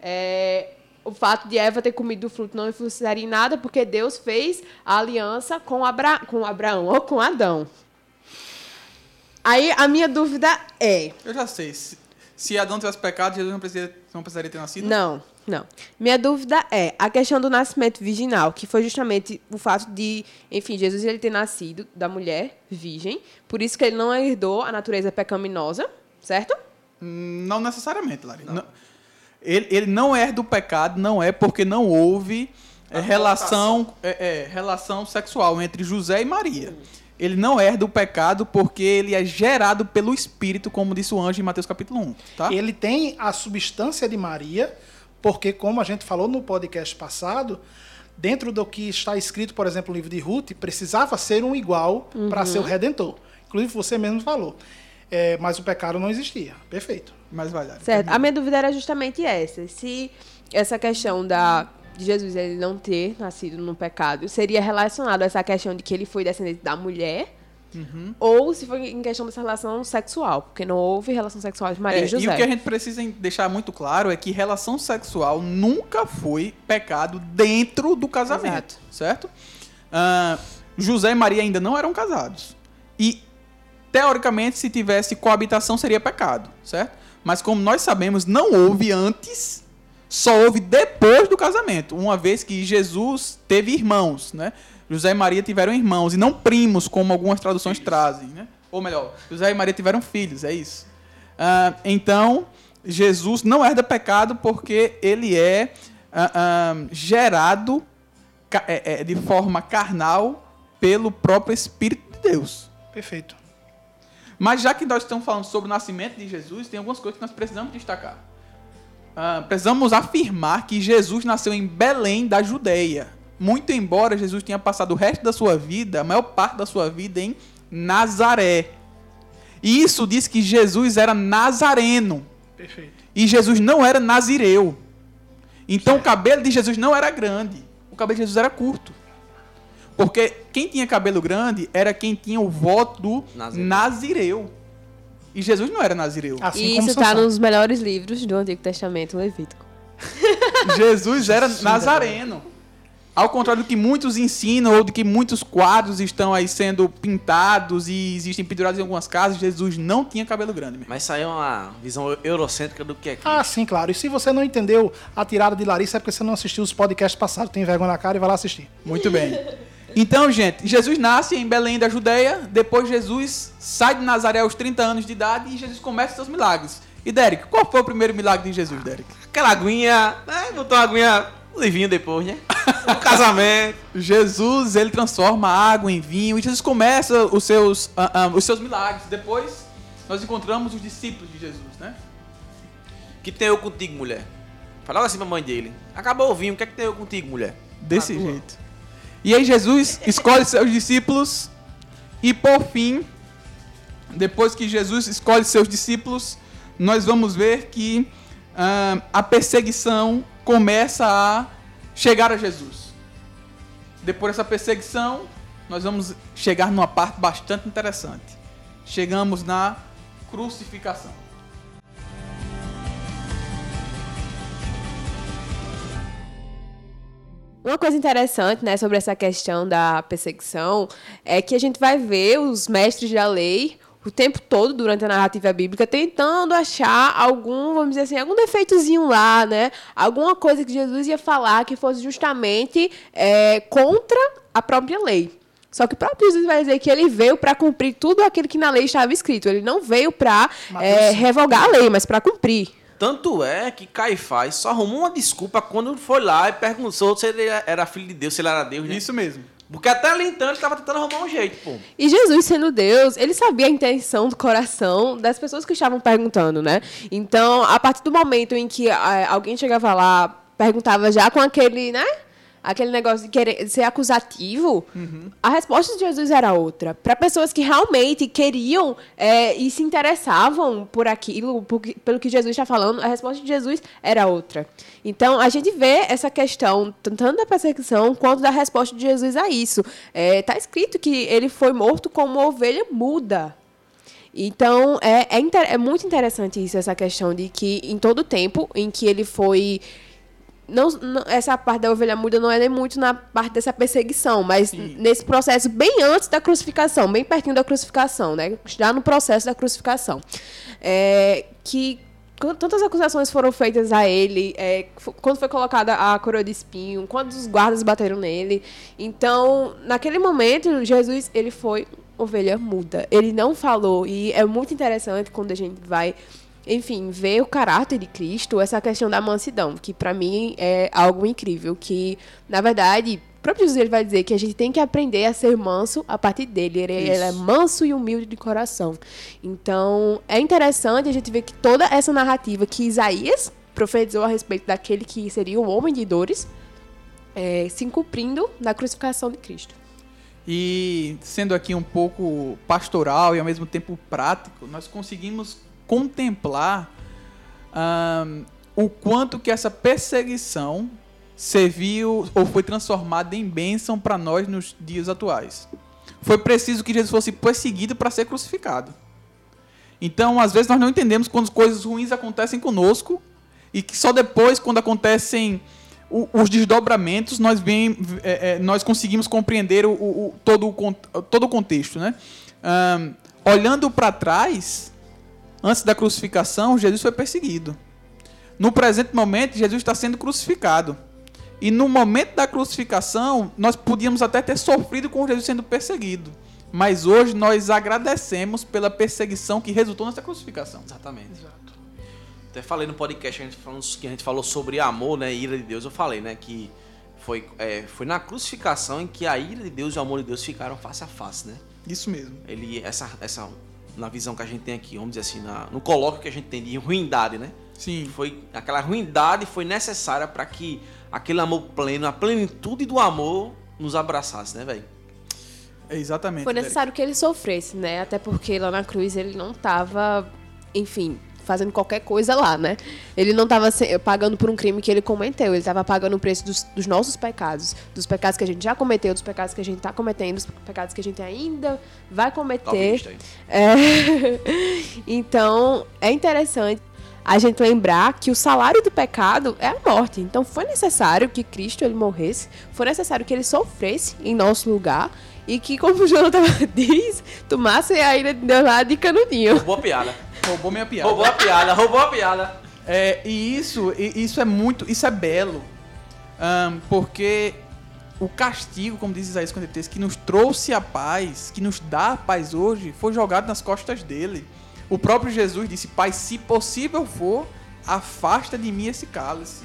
é, o fato de Eva ter comido o fruto não influenciaria em nada, porque Deus fez a aliança com, Abra, com Abraão ou com Adão. Aí a minha dúvida é: Eu já sei. Se, se Adão tivesse pecado, Jesus não, precisa, não precisaria ter nascido? Não, não. Minha dúvida é a questão do nascimento virginal, que foi justamente o fato de, enfim, Jesus ele ter nascido da mulher virgem, por isso que ele não herdou a natureza pecaminosa, certo? Hum, Não necessariamente, Larissa. Não. Ele, ele não herda o pecado, não é porque não houve é, relação, é, é, relação sexual entre José e Maria. Ele não herda o pecado porque ele é gerado pelo Espírito, como disse o anjo em Mateus capítulo 1. Tá? Ele tem a substância de Maria, porque, como a gente falou no podcast passado, dentro do que está escrito, por exemplo, no livro de Ruth, precisava ser um igual para ser o redentor. Inclusive, você mesmo falou. É, mas o pecado não existia. Perfeito. Mas vai lá. Certo. A minha dúvida era justamente essa. Se essa questão da de Jesus ele não ter nascido no pecado seria relacionado a essa questão de que ele foi descendente da mulher, ou se foi em questão dessa relação sexual, porque não houve relação sexual de Maria É, e José. e o que a gente precisa deixar muito claro é que relação sexual nunca foi pecado dentro do casamento, Exato. certo? Ah, José e Maria ainda não eram casados. E, teoricamente, se tivesse coabitação, seria pecado, certo? Mas como nós sabemos, não houve antes, só houve depois do casamento. Uma vez que Jesus teve irmãos, né? José e Maria tiveram irmãos, e não primos, como algumas traduções trazem, né? Ou melhor, José e Maria tiveram filhos, é isso. Ah, então, Jesus não herda pecado porque ele é ah, ah, gerado é, é, de forma carnal pelo próprio Espírito de Deus. Perfeito. Mas já que nós estamos falando sobre o nascimento de Jesus, tem algumas coisas que nós precisamos destacar. Ah, precisamos afirmar que Jesus nasceu em Belém da Judeia. Muito embora Jesus tenha passado o resto da sua vida, a maior parte da sua vida em Nazaré. E isso diz que Jesus era nazareno. Perfeito. E Jesus não era nazireu. Então o cabelo de Jesus não era grande. O cabelo de Jesus era curto. Porque quem tinha cabelo grande era quem tinha o voto do Nazireu. nazireu. E Jesus não era nazireu. Assim E isso está nos melhores livros do Antigo Testamento, Levítico. Jesus era nazareno. Ao contrário do que muitos ensinam, ou do que muitos quadros estão aí sendo pintados e existem pendurados em algumas casas, Jesus não tinha cabelo grande. Mesmo. Mas isso aí é uma visão eurocêntrica do que é Cristo. Ah, sim, claro. E se você não entendeu a tirada de Larissa, é porque você não assistiu os podcasts passados. Tem vergonha na cara e vai lá assistir. Muito bem. Então, gente, Jesus nasce em Belém da Judeia, depois Jesus sai de Nazaré aos 30 anos de idade e Jesus começa seus milagres. E Derek, qual foi o primeiro milagre de Jesus, Derek? Aquela aguinha, né? Botou uma aguinha livinho depois, né? O casamento. Jesus, ele transforma a água em vinho e Jesus começa os seus, ah, ah, os seus milagres. Depois, nós encontramos os discípulos de Jesus, né? que tem eu contigo, mulher? Falava assim pra mãe dele. Acabou o vinho, o que é que tem eu contigo, mulher? Desse jeito. E aí Jesus escolhe seus discípulos e por fim, depois que Jesus escolhe seus discípulos, nós vamos ver que ah, a perseguição começa a chegar a Jesus. Depois dessa perseguição, nós vamos chegar numa parte bastante interessante. Chegamos na crucificação. Uma coisa interessante, né, sobre essa questão da perseguição é que a gente vai ver os mestres da lei o tempo todo durante a narrativa bíblica tentando achar algum, vamos dizer assim, algum defeitozinho lá, né? Alguma coisa que Jesus ia falar que fosse justamente é, contra a própria lei. Só que o próprio Jesus vai dizer que ele veio para cumprir tudo aquilo que na lei estava escrito. Ele não veio para é, revogar a lei, mas para cumprir. Tanto é que Caifás só arrumou uma desculpa quando foi lá e perguntou se ele era filho de Deus, se ele era Deus, né? Isso mesmo. Porque até ali então ele estava tentando arrumar um jeito, pô. E Jesus, sendo Deus, ele sabia a intenção do coração das pessoas que estavam perguntando, né? Então, a partir do momento em que ah, alguém chegava lá, perguntava já com aquele, né? Aquele negócio de querer ser acusativo, uhum. a resposta de Jesus era outra. Para pessoas que realmente queriam é, e se interessavam por aquilo, por, pelo que Jesus está falando, a resposta de Jesus era outra. Então, a gente vê essa questão, tanto da perseguição quanto da resposta de Jesus a isso. Está é, tá escrito que ele foi morto como uma ovelha muda. Então, é, é, é muito interessante isso, essa questão de que em todo tempo em que ele foi não, não, essa parte da ovelha muda não é nem muito na parte dessa perseguição, mas Sim. nesse processo bem antes da crucificação, bem pertinho da crucificação, né? Já no processo da crucificação. É, que tantas acusações foram feitas a ele, é, quando foi colocada a coroa de espinho, quando os guardas bateram nele. Então, naquele momento, Jesus ele foi ovelha muda. Ele não falou e é muito interessante quando a gente vai enfim, ver o caráter de Cristo, essa questão da mansidão, que para mim é algo incrível, que na verdade o próprio Jesus ele vai dizer que a gente tem que aprender a ser manso a partir dele. Ele, ele, é manso e humilde de coração. Então, é interessante a gente ver que toda essa narrativa que Isaías profetizou a respeito daquele que seria o homem de dores, é, se cumprindo na crucificação de Cristo. E sendo aqui um pouco pastoral e ao mesmo tempo prático, nós conseguimos contemplar o quanto que essa perseguição serviu ou foi transformada em bênção para nós nos dias atuais. Foi preciso que Jesus fosse perseguido para ser crucificado. Então, às vezes, nós não entendemos quando coisas ruins acontecem conosco e que só depois, quando acontecem os desdobramentos, nós, vem, é, é, nós conseguimos compreender o, o, todo, o, todo o contexto. Né? Um, olhando para trás, Antes da crucificação, Jesus foi perseguido. No presente momento, Jesus está sendo crucificado. E no momento da crucificação, nós podíamos até ter sofrido com Jesus sendo perseguido. Mas hoje nós agradecemos pela perseguição que resultou nessa crucificação. Exatamente. Exato. Até falei no podcast a gente falando, que a gente falou sobre amor, né, ira de Deus. Eu falei, né, que foi, é, foi na crucificação em que a ira de Deus e o amor de Deus ficaram face a face, né? Isso mesmo. Ele essa essa na visão que a gente tem aqui, vamos dizer assim, na, no colóquio que a gente tem de ruindade, né? Sim. Foi aquela ruindade foi necessária para que aquele amor pleno, a plenitude do amor nos abraçasse, né, velho? É exatamente. Foi necessário que ele sofresse, né? Até porque lá na cruz ele não estava, enfim, fazendo qualquer coisa lá, né? Ele não estava pagando por um crime que ele cometeu, ele estava pagando o preço dos, dos, nossos pecados, dos pecados que a gente já cometeu, dos pecados que a gente está cometendo, dos pecados que a gente ainda vai cometer. É... então, é interessante a gente lembrar que o salário do pecado é a morte. Então, foi necessário que Cristo ele morresse, foi necessário que ele sofresse em nosso lugar e que, como o Jonathan diz, tomasse a ira de Deus lá de canudinho. Boa piada. Roubou minha piada. Roubou a piada, roubou a piada. É, e isso, e isso é muito, isso é belo. Um, porque o castigo, como diz Isaías 53, que nos trouxe a paz, que nos dá a paz hoje, foi jogado nas costas dele. O próprio Jesus disse: Pai, se possível for, afasta de mim esse cálice.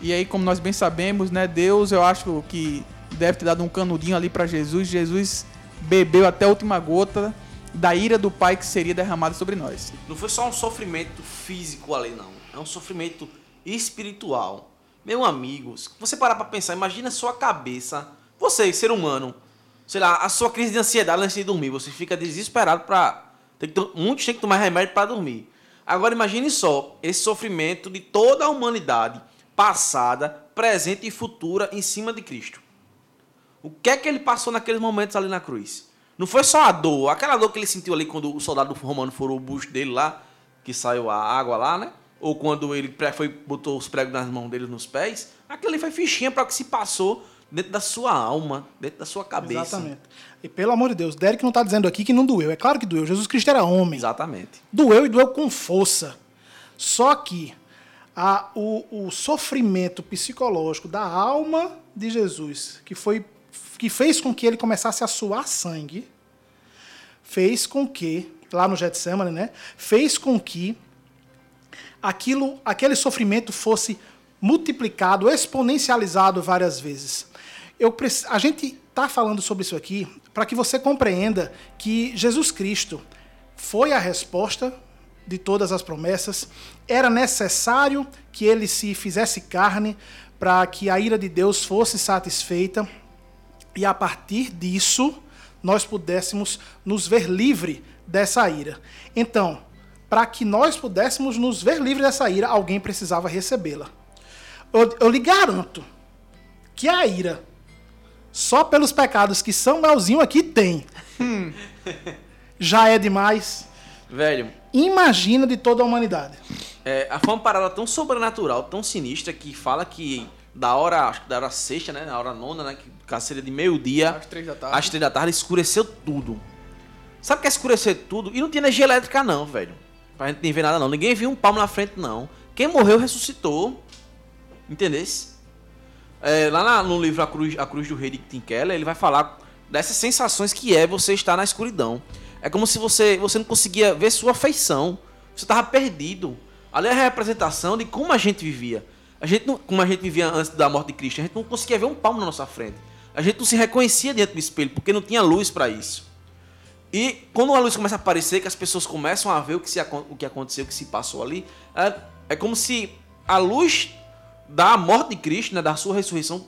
E aí, como nós bem sabemos, né, Deus, eu acho que deve ter dado um canudinho ali para Jesus. Jesus bebeu até a última gota da ira do Pai que seria derramada sobre nós. Não foi só um sofrimento físico ali, não. É um sofrimento espiritual. Meu amigo, se você parar para pensar, imagina a sua cabeça, você, ser humano, sei lá, a sua crise de ansiedade antes de dormir, você fica desesperado para. Muitos têm que tomar remédio para dormir. Agora imagine só esse sofrimento de toda a humanidade, passada, presente e futura, em cima de Cristo. O que é que ele passou naqueles momentos ali na cruz? Não foi só a dor, aquela dor que ele sentiu ali quando o soldado romano furou o busto dele lá, que saiu a água lá, né? Ou quando ele foi, botou os pregos nas mãos dele nos pés. Aquilo ali foi fichinha para o que se passou dentro da sua alma, dentro da sua cabeça. Exatamente. E pelo amor de Deus, Derek não está dizendo aqui que não doeu. É claro que doeu. Jesus Cristo era homem. Exatamente. Doeu e doeu com força. Só que a, o, o sofrimento psicológico da alma de Jesus, que foi que fez com que ele começasse a suar sangue, fez com que, lá no Getsemane, né, fez com que aquilo, aquele sofrimento fosse multiplicado, exponencializado várias vezes. Eu, a gente está falando sobre isso aqui para que você compreenda que Jesus Cristo foi a resposta de todas as promessas. Era necessário que ele se fizesse carne para que a ira de Deus fosse satisfeita e a partir disso nós pudéssemos nos ver livre dessa ira. Então, para que nós pudéssemos nos ver livre dessa ira, alguém precisava recebê-la. Eu, eu lhe garanto que a ira, só pelos pecados que Samuelzinho aqui tem, já é demais. Velho, Imagina de toda a humanidade. é, foi uma parada tão sobrenatural, tão sinistra, que fala que da hora, acho que da hora sexta, né? Na hora nona, né? Que seria de meio-dia. Às três da tarde. Às três da tarde escureceu tudo. Sabe o que é escurecer tudo? E não tinha energia elétrica, não, velho. Pra gente nem ver nada, não. Ninguém viu um palmo na frente, não. Quem morreu ressuscitou. Entendesse? É, lá na- no livro A Cruz, A Cruz do Rei de Tim Keller, ele vai falar dessas sensações que é você estar na escuridão. É como se você, você não conseguia ver sua feição. Você estava perdido. Ali é a representação de como a gente vivia. A gente não, como a gente vivia antes da morte de Cristo, a gente não conseguia ver um palmo na nossa frente. A gente não se reconhecia diante do espelho, porque não tinha luz para isso. E quando a luz começa a aparecer, que as pessoas começam a ver o que, se, o que aconteceu, o que se passou ali, é, é como se a luz da morte de Cristo, né, da sua ressurreição,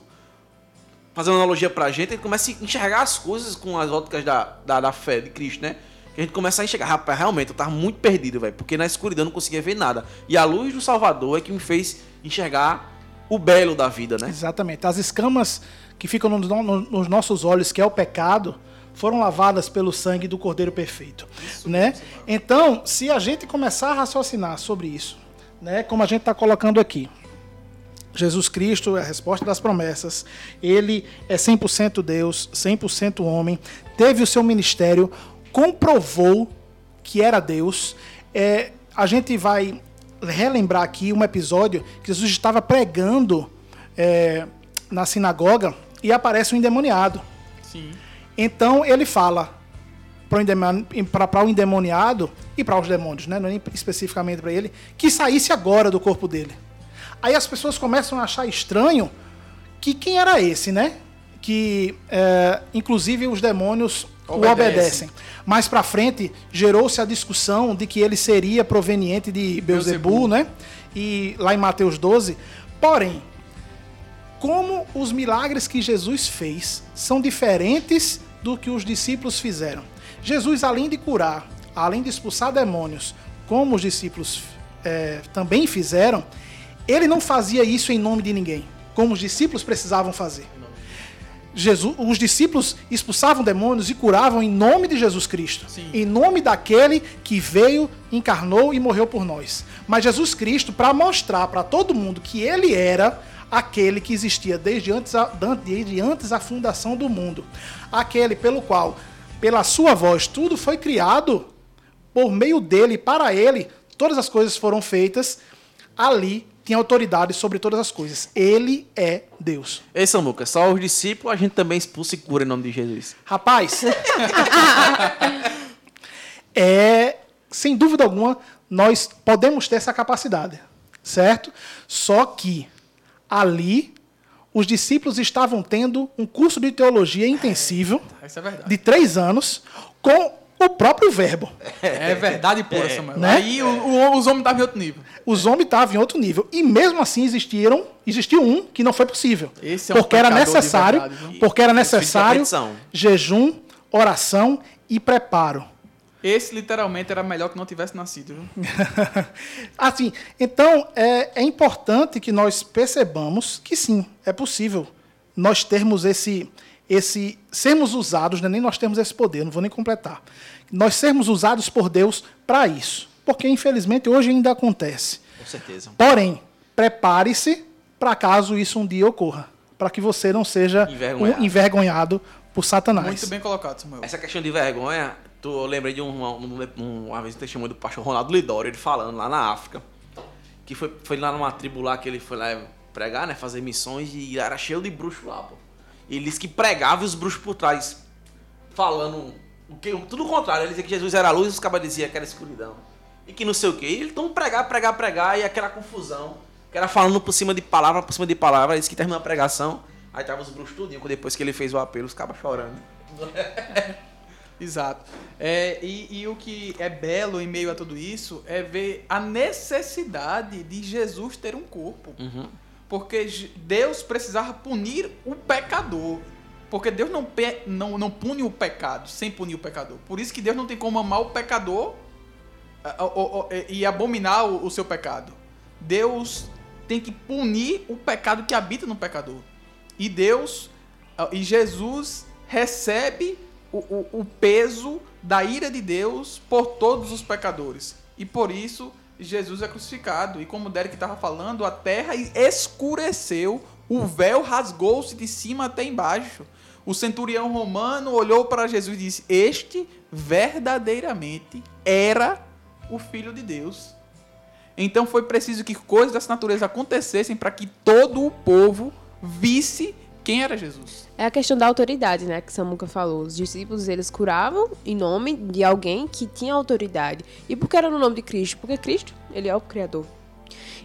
fazendo analogia gente, a gente começa a enxergar as coisas com as óticas da, da, da fé de Cristo, né? A gente começa a enxergar, rapaz, realmente, eu tava muito perdido, velho, porque na escuridão eu não conseguia ver nada. E a luz do Salvador é que me fez enxergar o belo da vida, né? Exatamente. As escamas que ficam no- no- nos nossos olhos, que é o pecado, foram lavadas pelo sangue do Cordeiro Perfeito, né? Então, se a gente começar a raciocinar sobre isso, né, como a gente está colocando aqui, Jesus Cristo é a resposta das promessas. Ele é 100% Deus, 100% homem. Teve o seu ministério, comprovou que era Deus. É, a gente vai relembrar aqui um episódio que Jesus estava pregando é, na sinagoga e aparece um endemoniado. Sim. Então ele fala para o endemoniado e para os demônios, né? não é nem especificamente para ele, que saísse agora do corpo dele. Aí as pessoas começam a achar estranho que quem era esse, né? Que é, inclusive os demônios o Obedecem. obedecem. Mais para frente gerou-se a discussão de que ele seria proveniente de Beuzebu, né? E lá em Mateus 12. Porém, como os milagres que Jesus fez são diferentes do que os discípulos fizeram. Jesus, além de curar, além de expulsar demônios, como os discípulos eh, também fizeram, ele não fazia isso em nome de ninguém, como os discípulos precisavam fazer. Jesus, os discípulos expulsavam demônios e curavam em nome de Jesus Cristo, Sim. em nome daquele que veio, encarnou e morreu por nós. Mas Jesus Cristo, para mostrar para todo mundo que ele era aquele que existia desde antes, a, desde antes a fundação do mundo, aquele pelo qual, pela sua voz, tudo foi criado, por meio dele, para ele, todas as coisas foram feitas, ali tem autoridade sobre todas as coisas. Ele é Deus. Ei, Samuca, só os discípulos a gente também expulsa e cura em nome de Jesus. Rapaz, é sem dúvida alguma nós podemos ter essa capacidade, certo? Só que ali os discípulos estavam tendo um curso de teologia intensivo é verdade. de três anos com o próprio verbo. É verdade pura, Samuel. Né? Aí o- o- os homens estavam em outro nível. Os homens estavam em outro nível e mesmo assim existiram, existiu um que não foi possível, Esse é um porque era pecador de necessário, verdade, porque era de necessário jejum, oração e preparo. Esse literalmente era melhor que não tivesse nascido, viu? assim, então é, é importante que nós percebamos que sim, é possível nós termos esse, esse sermos usados, não é nem nós temos esse poder, não vou nem completar. Nós sermos usados por Deus para isso, porque infelizmente hoje ainda acontece. Com certeza. Porém, prepare-se para caso isso um dia ocorra. para que você não seja Envergonhado. um envergonhado por Satanás. Muito bem colocado, Samuel. Essa questão de vergonha, tu eu lembrei de uma, uma, uma vez um testemunho do pastor Ronaldo Lidório, ele falando lá na África, que foi, foi lá numa tribo lá que ele foi lá pregar, né, fazer missões e era cheio de bruxos lá, pô. Ele disse que pregava e os bruxos por trás, falando o que, tudo o contrário, ele dizia que Jesus era a luz e os cabas diziam que era escuridão. E que não sei o que. E então pregar, pregar, pregar e aquela confusão, que era falando por cima de palavra, por cima de palavra, ele disse que terminou a pregação, aí tava os bruxos tudinho, depois que ele fez o apelo, os cabas chorando. Exato. É, e, e o que é belo em meio a tudo isso é ver a necessidade de Jesus ter um corpo. Uhum. Porque Deus precisava punir o pecador. Porque Deus não, pe- não, não pune o pecado sem punir o pecador. Por isso que Deus não tem como amar o pecador e abominar o, seu pecado. Deus tem que punir o pecado que habita no pecador. E Deus, e Jesus recebe o, o, o peso da ira de Deus por todos os pecadores. E por isso Jesus é crucificado. E como o Derek estava falando, a terra escureceu, o véu rasgou-se de cima até embaixo. O centurião romano olhou para Jesus e disse: Este verdadeiramente era o Filho de Deus. Então foi preciso que coisas dessa natureza acontecessem para que todo o povo visse quem era Jesus. É a questão da autoridade, né, que Samuca falou. Os discípulos, eles curavam em nome de alguém que tinha autoridade. E por que era no nome de Cristo? Porque Cristo, ele é o Criador.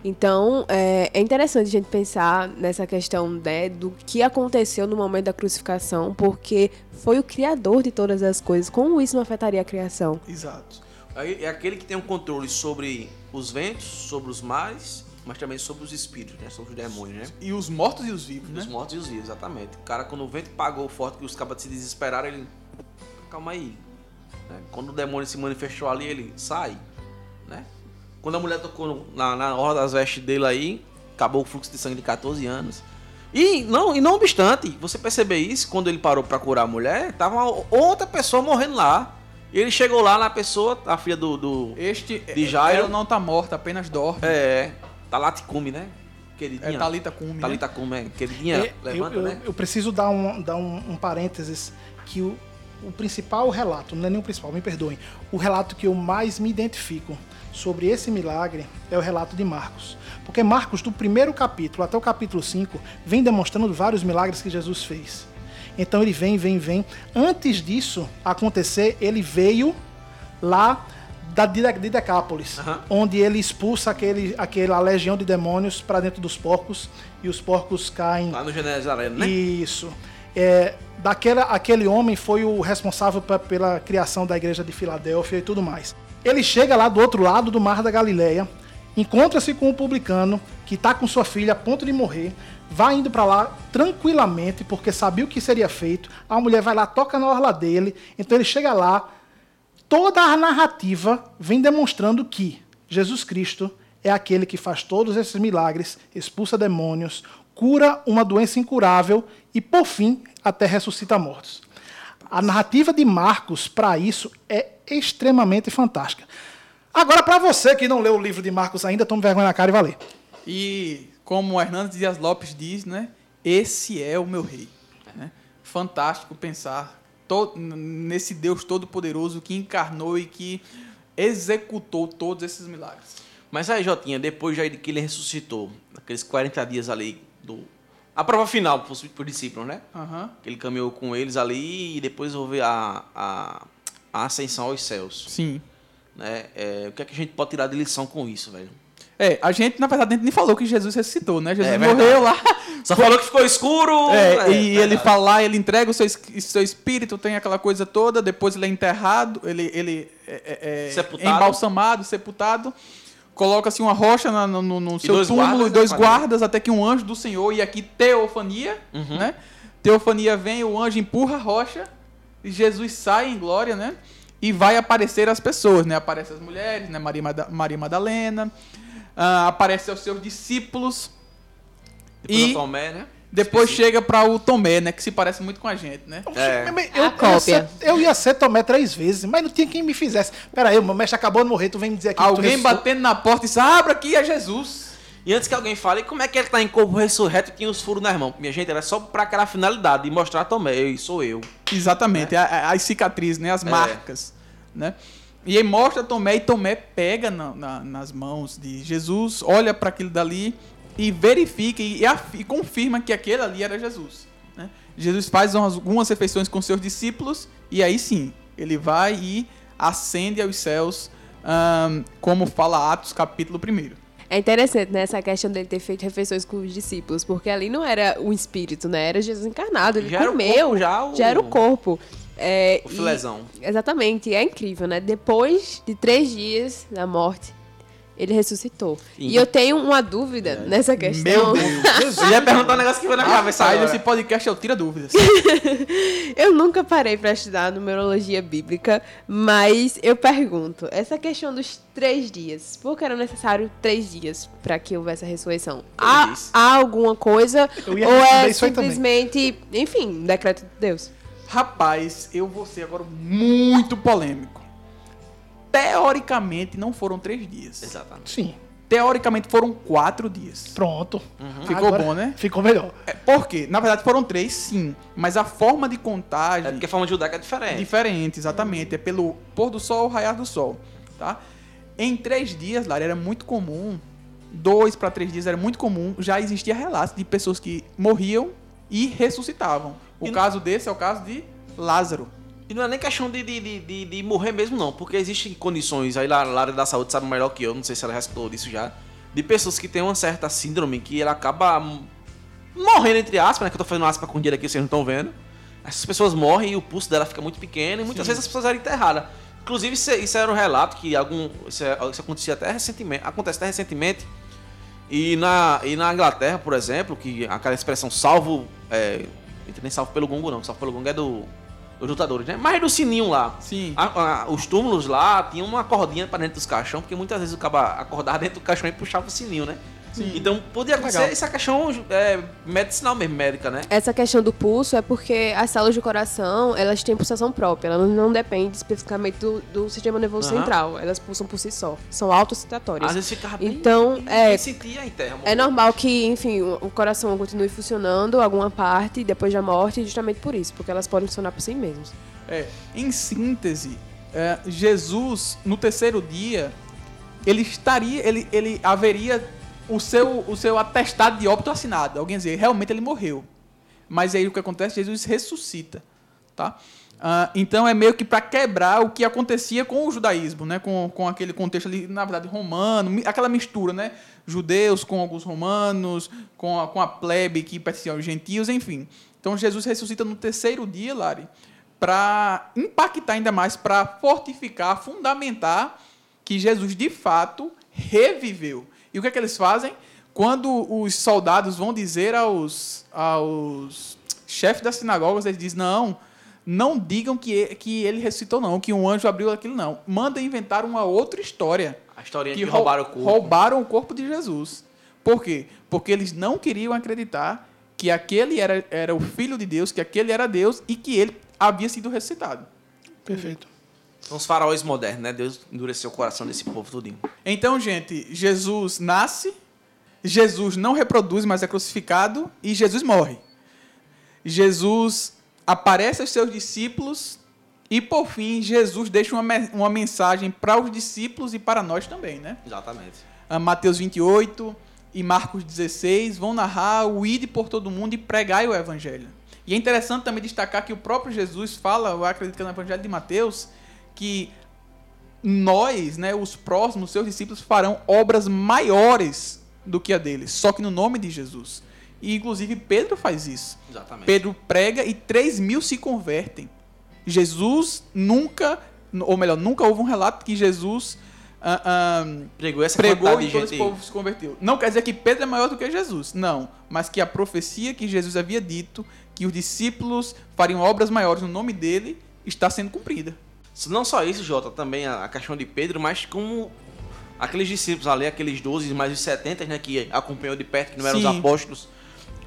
Então, é, é interessante a gente pensar nessa questão né, do que aconteceu no momento da crucificação, porque foi o Criador de todas as coisas. Como isso não afetaria a criação? Exato. Aí É aquele que tem um controle sobre os ventos, sobre os mares, mas também sobre os espíritos, né? Sobre os demônios, né? E os mortos e os vivos, né? Os mortos e os vivos, exatamente. O cara, quando o vento pagou forte, que os cabas se desesperaram, ele. Calma aí. né? Quando o demônio se manifestou ali, ele sai. Né? Quando a mulher tocou na, na hora das vestes dele aí, acabou o fluxo de sangue de 14 anos. E não, e não obstante, você perceber isso, quando ele parou pra curar a mulher, tava outra pessoa morrendo lá. E ele chegou lá na pessoa, a filha do. do Este De Jairo. ela não tá morta, apenas dorme. é. Talaticume, né? É, Queridinha. Talita Cume. né? Talita Cume, é. Queridinha, É, levanta, eu, eu- né? eu preciso dar um, dar um, um parênteses que o, o principal relato, não é nem o principal, me perdoem, o relato que eu mais me identifico sobre esse milagre é o relato de Marcos. Porque Marcos, do primeiro capítulo até o capítulo 5, vem demonstrando vários milagres que Jesus fez. Então ele vem, vem, vem. Antes disso acontecer, ele veio lá da de de Decápolis, Aham. onde ele expulsa aquele, aquela legião de demônios para dentro dos porcos e os porcos caem Lá no Genezaré, né? isso. É, daquela, aquele homem foi o responsável pe- pela criação da igreja de Filadélfia e tudo mais. Ele chega lá do outro lado do Mar da Galileia, encontra-se com um publicano que está com sua filha a ponto de morrer, vai indo para lá tranquilamente porque sabia o que seria feito. A mulher vai lá, toca na orla dele, então ele chega lá. Toda a narrativa vem demonstrando que Jesus Cristo é aquele que faz todos esses milagres, expulsa demônios, cura uma doença incurável e, por fim, até ressuscita mortos. A narrativa de Marcos para isso é extremamente fantástica. Agora, para você que não leu o livro de Marcos ainda, tome vergonha na cara e vai ler. E como Hernandes Dias Lopes diz, né? Esse é o meu rei. né? Fantástico pensar to- nesse Deus todo-poderoso que encarnou e que executou todos esses milagres. Mas aí, Jotinha, depois já de que ele ressuscitou, aqueles 40 dias ali do. A prova final para os discípulos, né? Que ele caminhou com eles ali e depois houve a, a, a ascensão aos céus. Sim. Né? É, o que é que a gente pode tirar de lição com isso, velho? É, a gente, na verdade, a gente nem falou que Jesus ressuscitou, né? Jesus É morreu lá. Só falou que ficou escuro. É, é, e ele fala lá, ele entrega o seu, seu espírito, tem aquela coisa toda, depois ele é enterrado, ele, ele é, é- é Sepultado. embalsamado, sepultado, coloca-se uma rocha na- no, no- seu dois túmulo guardas, e dois guardas, até que um anjo do Senhor, e aqui teofania, Uhum. né? Teofania vem, o anjo empurra a rocha, e Jesus sai em glória, né? E vai aparecer às pessoas, né? Aparece as mulheres, né? Maria, Maria Madalena, ah, aparece aos seus discípulos, Depois e- o Tomé, né? depois Esqueci. chega para o Tomé, né? Que se parece muito com a gente, né? É. Eu, A eu, ia ser, eu ia ser Tomé três vezes, mas não tinha quem me fizesse. Pera aí, o meu mestre acabou de morrer, tu vem me dizer aqui que tu Alguém batendo na porta e disse, abra aqui é Jesus. E antes que alguém fale, como é que ele tá em corpo ressurreto e tinha os furos nas mãos? Minha gente, era só pra aquela finalidade, de mostrar Tomé, "Ei, sou eu. Exatamente, a- a- as cicatrizes, né? As marcas, né? E aí mostra Tomé e Tomé pega na- na- nas mãos de Jesus, olha para aquilo dali e verifica e, e confirma que aquele ali era Jesus. né? Jesus faz umas- algumas refeições com seus discípulos e aí sim, ele vai e ascende aos céus, ahn, como fala Atos capítulo 1. É interessante, né, essa questão dele ter feito refeições com os discípulos, porque ali não era o espírito, né? Era Jesus encarnado. Ele Já era o comeu, corpo, já o- era o corpo. É, O filezão. exatamente, é incrível, né? Depois de três dias da morte, ele ressuscitou. Sim. E eu tenho uma dúvida nessa questão. Meu Deus! Eu ia perguntar um negócio que veio na cabeça Rapaz, agora. esse podcast é o Tira Dúvidas. Eu nunca parei pra estudar numerologia bíblica, mas eu pergunto, essa questão dos três dias, por que era necessário três dias pra que houvesse a ressurreição? Há, há alguma coisa Eu ou é aí simplesmente, enfim, um decreto de Deus? Rapaz, eu vou ser agora muito polêmico. Teoricamente não foram três dias. Exatamente. Sim, Teoricamente foram quatro dias. pronto. Ficou Agora bom, né? Ficou melhor. É, por quê? Na verdade foram três, sim. Mas a forma de contagem É porque a forma judaica é é diferente. diferente, exatamente. É pelo pôr do sol, raiar do sol, tá? Em três dias, Lara, era muito comum, dois para três dias era muito comum, já existia relatos de pessoas que morriam e ressuscitavam. O E- caso desse é o caso de Lázaro. E não é nem questão de, de, de, de- morrer mesmo, não. Porque existem condições, aí lá na área da saúde sabe melhor que eu, não sei se ela já citou disso já, de pessoas que têm uma certa síndrome que ela acaba morrendo, entre aspas, né? Que eu tô fazendo aspas com dinheiro aqui, vocês não estão vendo. Essas pessoas morrem e o pulso dela fica muito pequeno e muitas vezes as pessoas eram enterradas. Inclusive, isso, isso era um relato que algum. Isso, é- isso acontecia até recentemente. Acontece até recentemente. E na, e na Inglaterra, por exemplo, que aquela expressão salvo. É, tem nem salvo pelo gongo, não. Salvo pelo gongo é do, dos lutadores, né? Mas do sininho lá. Sim. A- a- os túmulos lá tinham uma cordinha pra dentro dos caixão, porque muitas vezes o cara acordava dentro do caixão e puxava o sininho, né? Então podia acontecer Legal. essa questão é, medicinal mesmo, médica, né? Essa questão do pulso é porque as células do coração, elas têm pulsação própria, elas não dependem especificamente do, do sistema nervoso Aham. central, elas pulsam por si só, são autocitatórias. Às vezes ficava bem. Então, é- e sentia em terra. É normal que, enfim, o o coração continue funcionando alguma parte depois da morte, justamente por isso, porque elas podem funcionar por si mesmas. É, em síntese, é, Jesus, no terceiro dia, ele estaria, ele, ele haveria o seu, o seu atestado de óbito assinado. Alguém dizer, realmente ele morreu. Mas aí o que acontece? Jesus ressuscita, tá? Ah, então é meio que para quebrar o que acontecia com o judaísmo, né? Com, com aquele contexto ali, na verdade, romano, aquela mistura, né? Judeus com alguns romanos, com a, com a plebe que pertencia aos gentios, enfim. Então Jesus ressuscita no terceiro dia, Lari, para impactar ainda mais, para fortificar, fundamentar que Jesus de fato reviveu. E o que é que eles fazem? Quando os soldados vão dizer aos, aos chefes das sinagogas, eles dizem: não, não digam que ele, que ele ressuscitou, não, que um anjo abriu aquilo, não. Manda inventar uma outra história. A historinha que, Que rou- roubaram o corpo. roubaram o corpo de Jesus. Por quê? Porque eles não queriam acreditar que aquele era, era o Filho de Deus, que aquele era Deus e que ele havia sido ressuscitado. Perfeito. São os faraós modernos, né? Deus endureceu o coração desse povo tudinho. Então, gente, Jesus nasce, Jesus não reproduz, mas é crucificado e Jesus morre. Jesus aparece aos seus discípulos e, por fim, Jesus deixa uma, uma mensagem para os discípulos e para nós também, né? Exatamente. Ah, Mateus 28 e Marcos 16 vão narrar o ide por todo mundo e pregai o evangelho. E é interessante também destacar que o próprio Jesus fala, eu acredito que é no evangelho de Mateus, que nós, né, os próximos, seus discípulos, farão obras maiores do que a deles, só que no nome de Jesus. E inclusive Pedro faz isso. Exatamente. Pedro prega e 3 mil se convertem. Jesus nunca, ou melhor, nunca houve um relato que Jesus ah, ah, Pregou essa pregou e todo esse povo se converteu. Não quer dizer que Pedro é maior do que Jesus, não. Mas que a profecia que Jesus havia dito, que os discípulos fariam obras maiores no nome dele, está sendo cumprida. Não só isso, Jota, também a a questão de Pedro, mas como aqueles discípulos ali, aqueles 12 mais os 70, né, que acompanhou de perto, que não eram Sim. os apóstolos.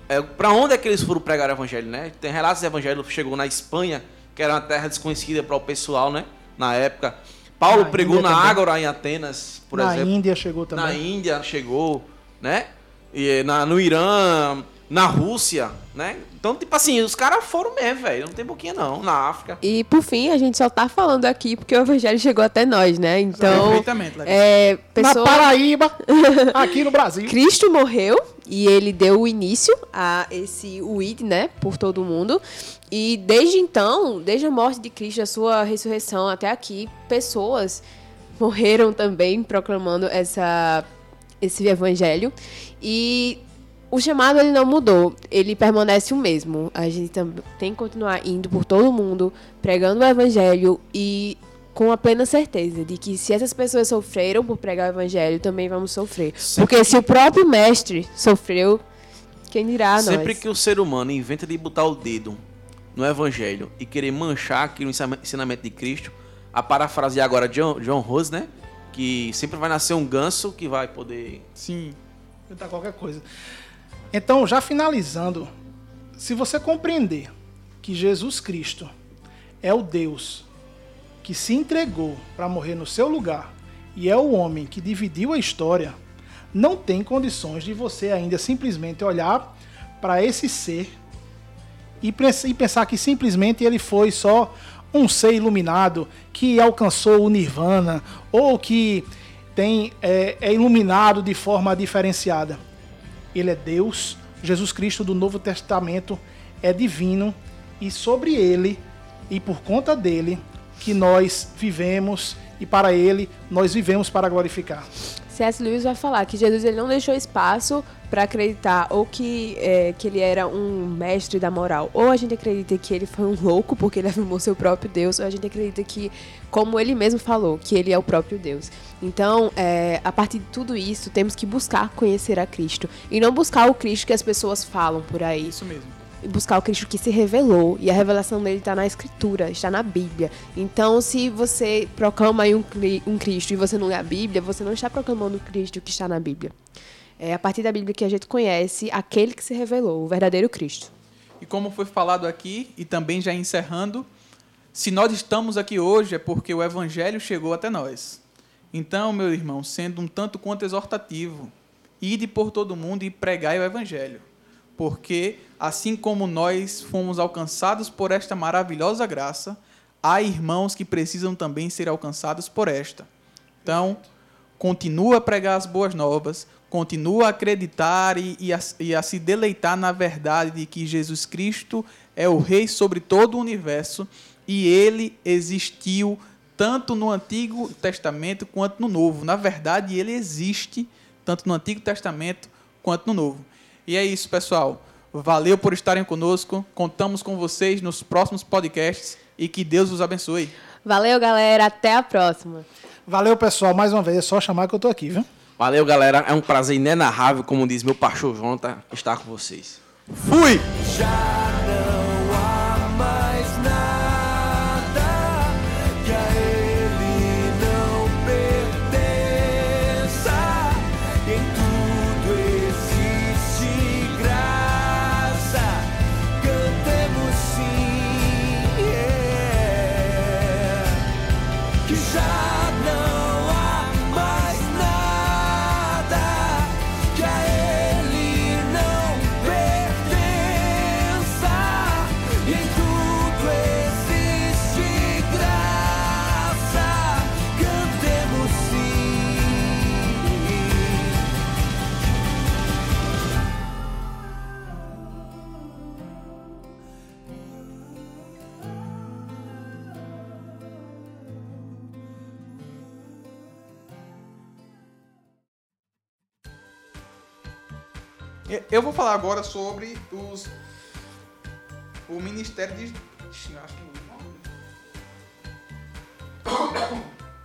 É, para onde é que eles foram pregar o evangelho, né? Tem relatos do evangelho chegou na Espanha, que era uma terra desconhecida para o pessoal, né? Na época. Paulo Na pregou Índia na também. Ágora em Atenas, por Na exemplo. Índia chegou Na também. Índia chegou. né? E na, no Irã, na Rússia, né? Então, tipo assim, os caras foram mesmo, velho. Não tem boquinha não, na África. E por fim, a gente só tá falando aqui porque o evangelho chegou até nós, né? Então, Perfeitamente, Larissa. é, Na pessoa... Paraíba, aqui no Brasil. Cristo morreu e ele deu o início a esse UID, né, por todo mundo. E desde então, desde a morte de Cristo, a sua ressurreição até aqui, pessoas morreram também proclamando essa esse evangelho. E o chamado ele não mudou, ele permanece o mesmo. A gente tem que continuar indo por todo mundo, pregando o evangelho e com a plena certeza de que se essas pessoas sofreram por pregar o evangelho, também vamos sofrer. Porque se o próprio mestre sofreu, quem dirá Sempre nós? que o ser humano inventa de botar o dedo no evangelho e querer manchar aquele ensina- ensinamento de Cristo, a parafrasear agora John, John Rose, né? Que sempre vai nascer um ganso que vai poder. Sim. Inventar qualquer coisa. Então, já finalizando, se você compreender que Jesus Cristo é o Deus que se entregou para morrer no seu lugar e é o homem que dividiu a história, não tem condições de você ainda simplesmente olhar para esse ser e pens- pensar que simplesmente ele foi só um ser iluminado que alcançou o nirvana ou que tem é, é iluminado de forma diferenciada. Ele é Deus, Jesus Cristo do Novo Testamento é divino e sobre ele e por conta dele que nós vivemos e para ele nós vivemos para glorificar. C.S. Lewis vai falar que Jesus ele não deixou espaço para acreditar ou que, é, que ele era um mestre da moral. Ou a gente acredita que ele foi um louco porque ele afirmou seu próprio Deus, ou a gente acredita que, como ele mesmo falou, que ele é o próprio Deus. Então, é, a partir de tudo isso, temos que buscar conhecer a Cristo. E não buscar o Cristo que as pessoas falam por aí. Isso mesmo. buscar o Cristo que se revelou. E a revelação dele está na Escritura, está na Bíblia. Então, se você proclama aí um, um Cristo e você não lê a Bíblia, você não está proclamando o Cristo que está na Bíblia. É a partir da Bíblia que a gente conhece aquele que se revelou, o verdadeiro Cristo. E como foi falado aqui, e também já encerrando, se nós estamos aqui hoje é porque o Evangelho chegou até nós. Então, meu irmão, sendo um tanto quanto exortativo, ide por todo mundo e pregai o Evangelho. Porque, assim como nós fomos alcançados por esta maravilhosa graça, há irmãos que precisam também ser alcançados por esta. Então, continua a pregar as boas novas, continua a acreditar e, e a, e a se deleitar na verdade de que Jesus Cristo é o Rei sobre todo o universo e ele existiu tanto no Antigo Testamento quanto no Novo. Na verdade, ele existe tanto no Antigo Testamento quanto no Novo. E é isso, pessoal. Valeu por estarem conosco. Contamos com vocês nos próximos podcasts e que Deus os abençoe. Valeu, galera. Até a próxima. Valeu, pessoal, mais uma vez, é só chamar que eu tô aqui, viu? Valeu, galera. É um prazer inenarrável, como diz meu pastor Jonathan, estar com vocês. Fui! Eu- vou falar agora sobre os o Ministério de acho que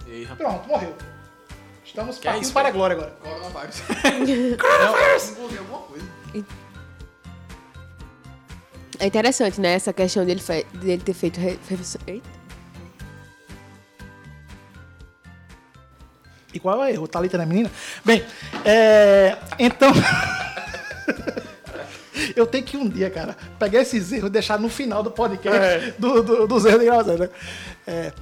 E aí, rapaz? Pronto, morreu. Estamos Que é partindo isso, para a glória agora. Coronavírus. Coronavírus! Engoli alguma coisa. É interessante, né? Essa questão dele, fe- dele ter feito. Re... Eita. E qual é o erro? Thalita não é menina? Bem, é, então. Eu tenho que um dia, cara, pegar esses erros e deixar no final do podcast do, do, dos erros de gravação, né? É,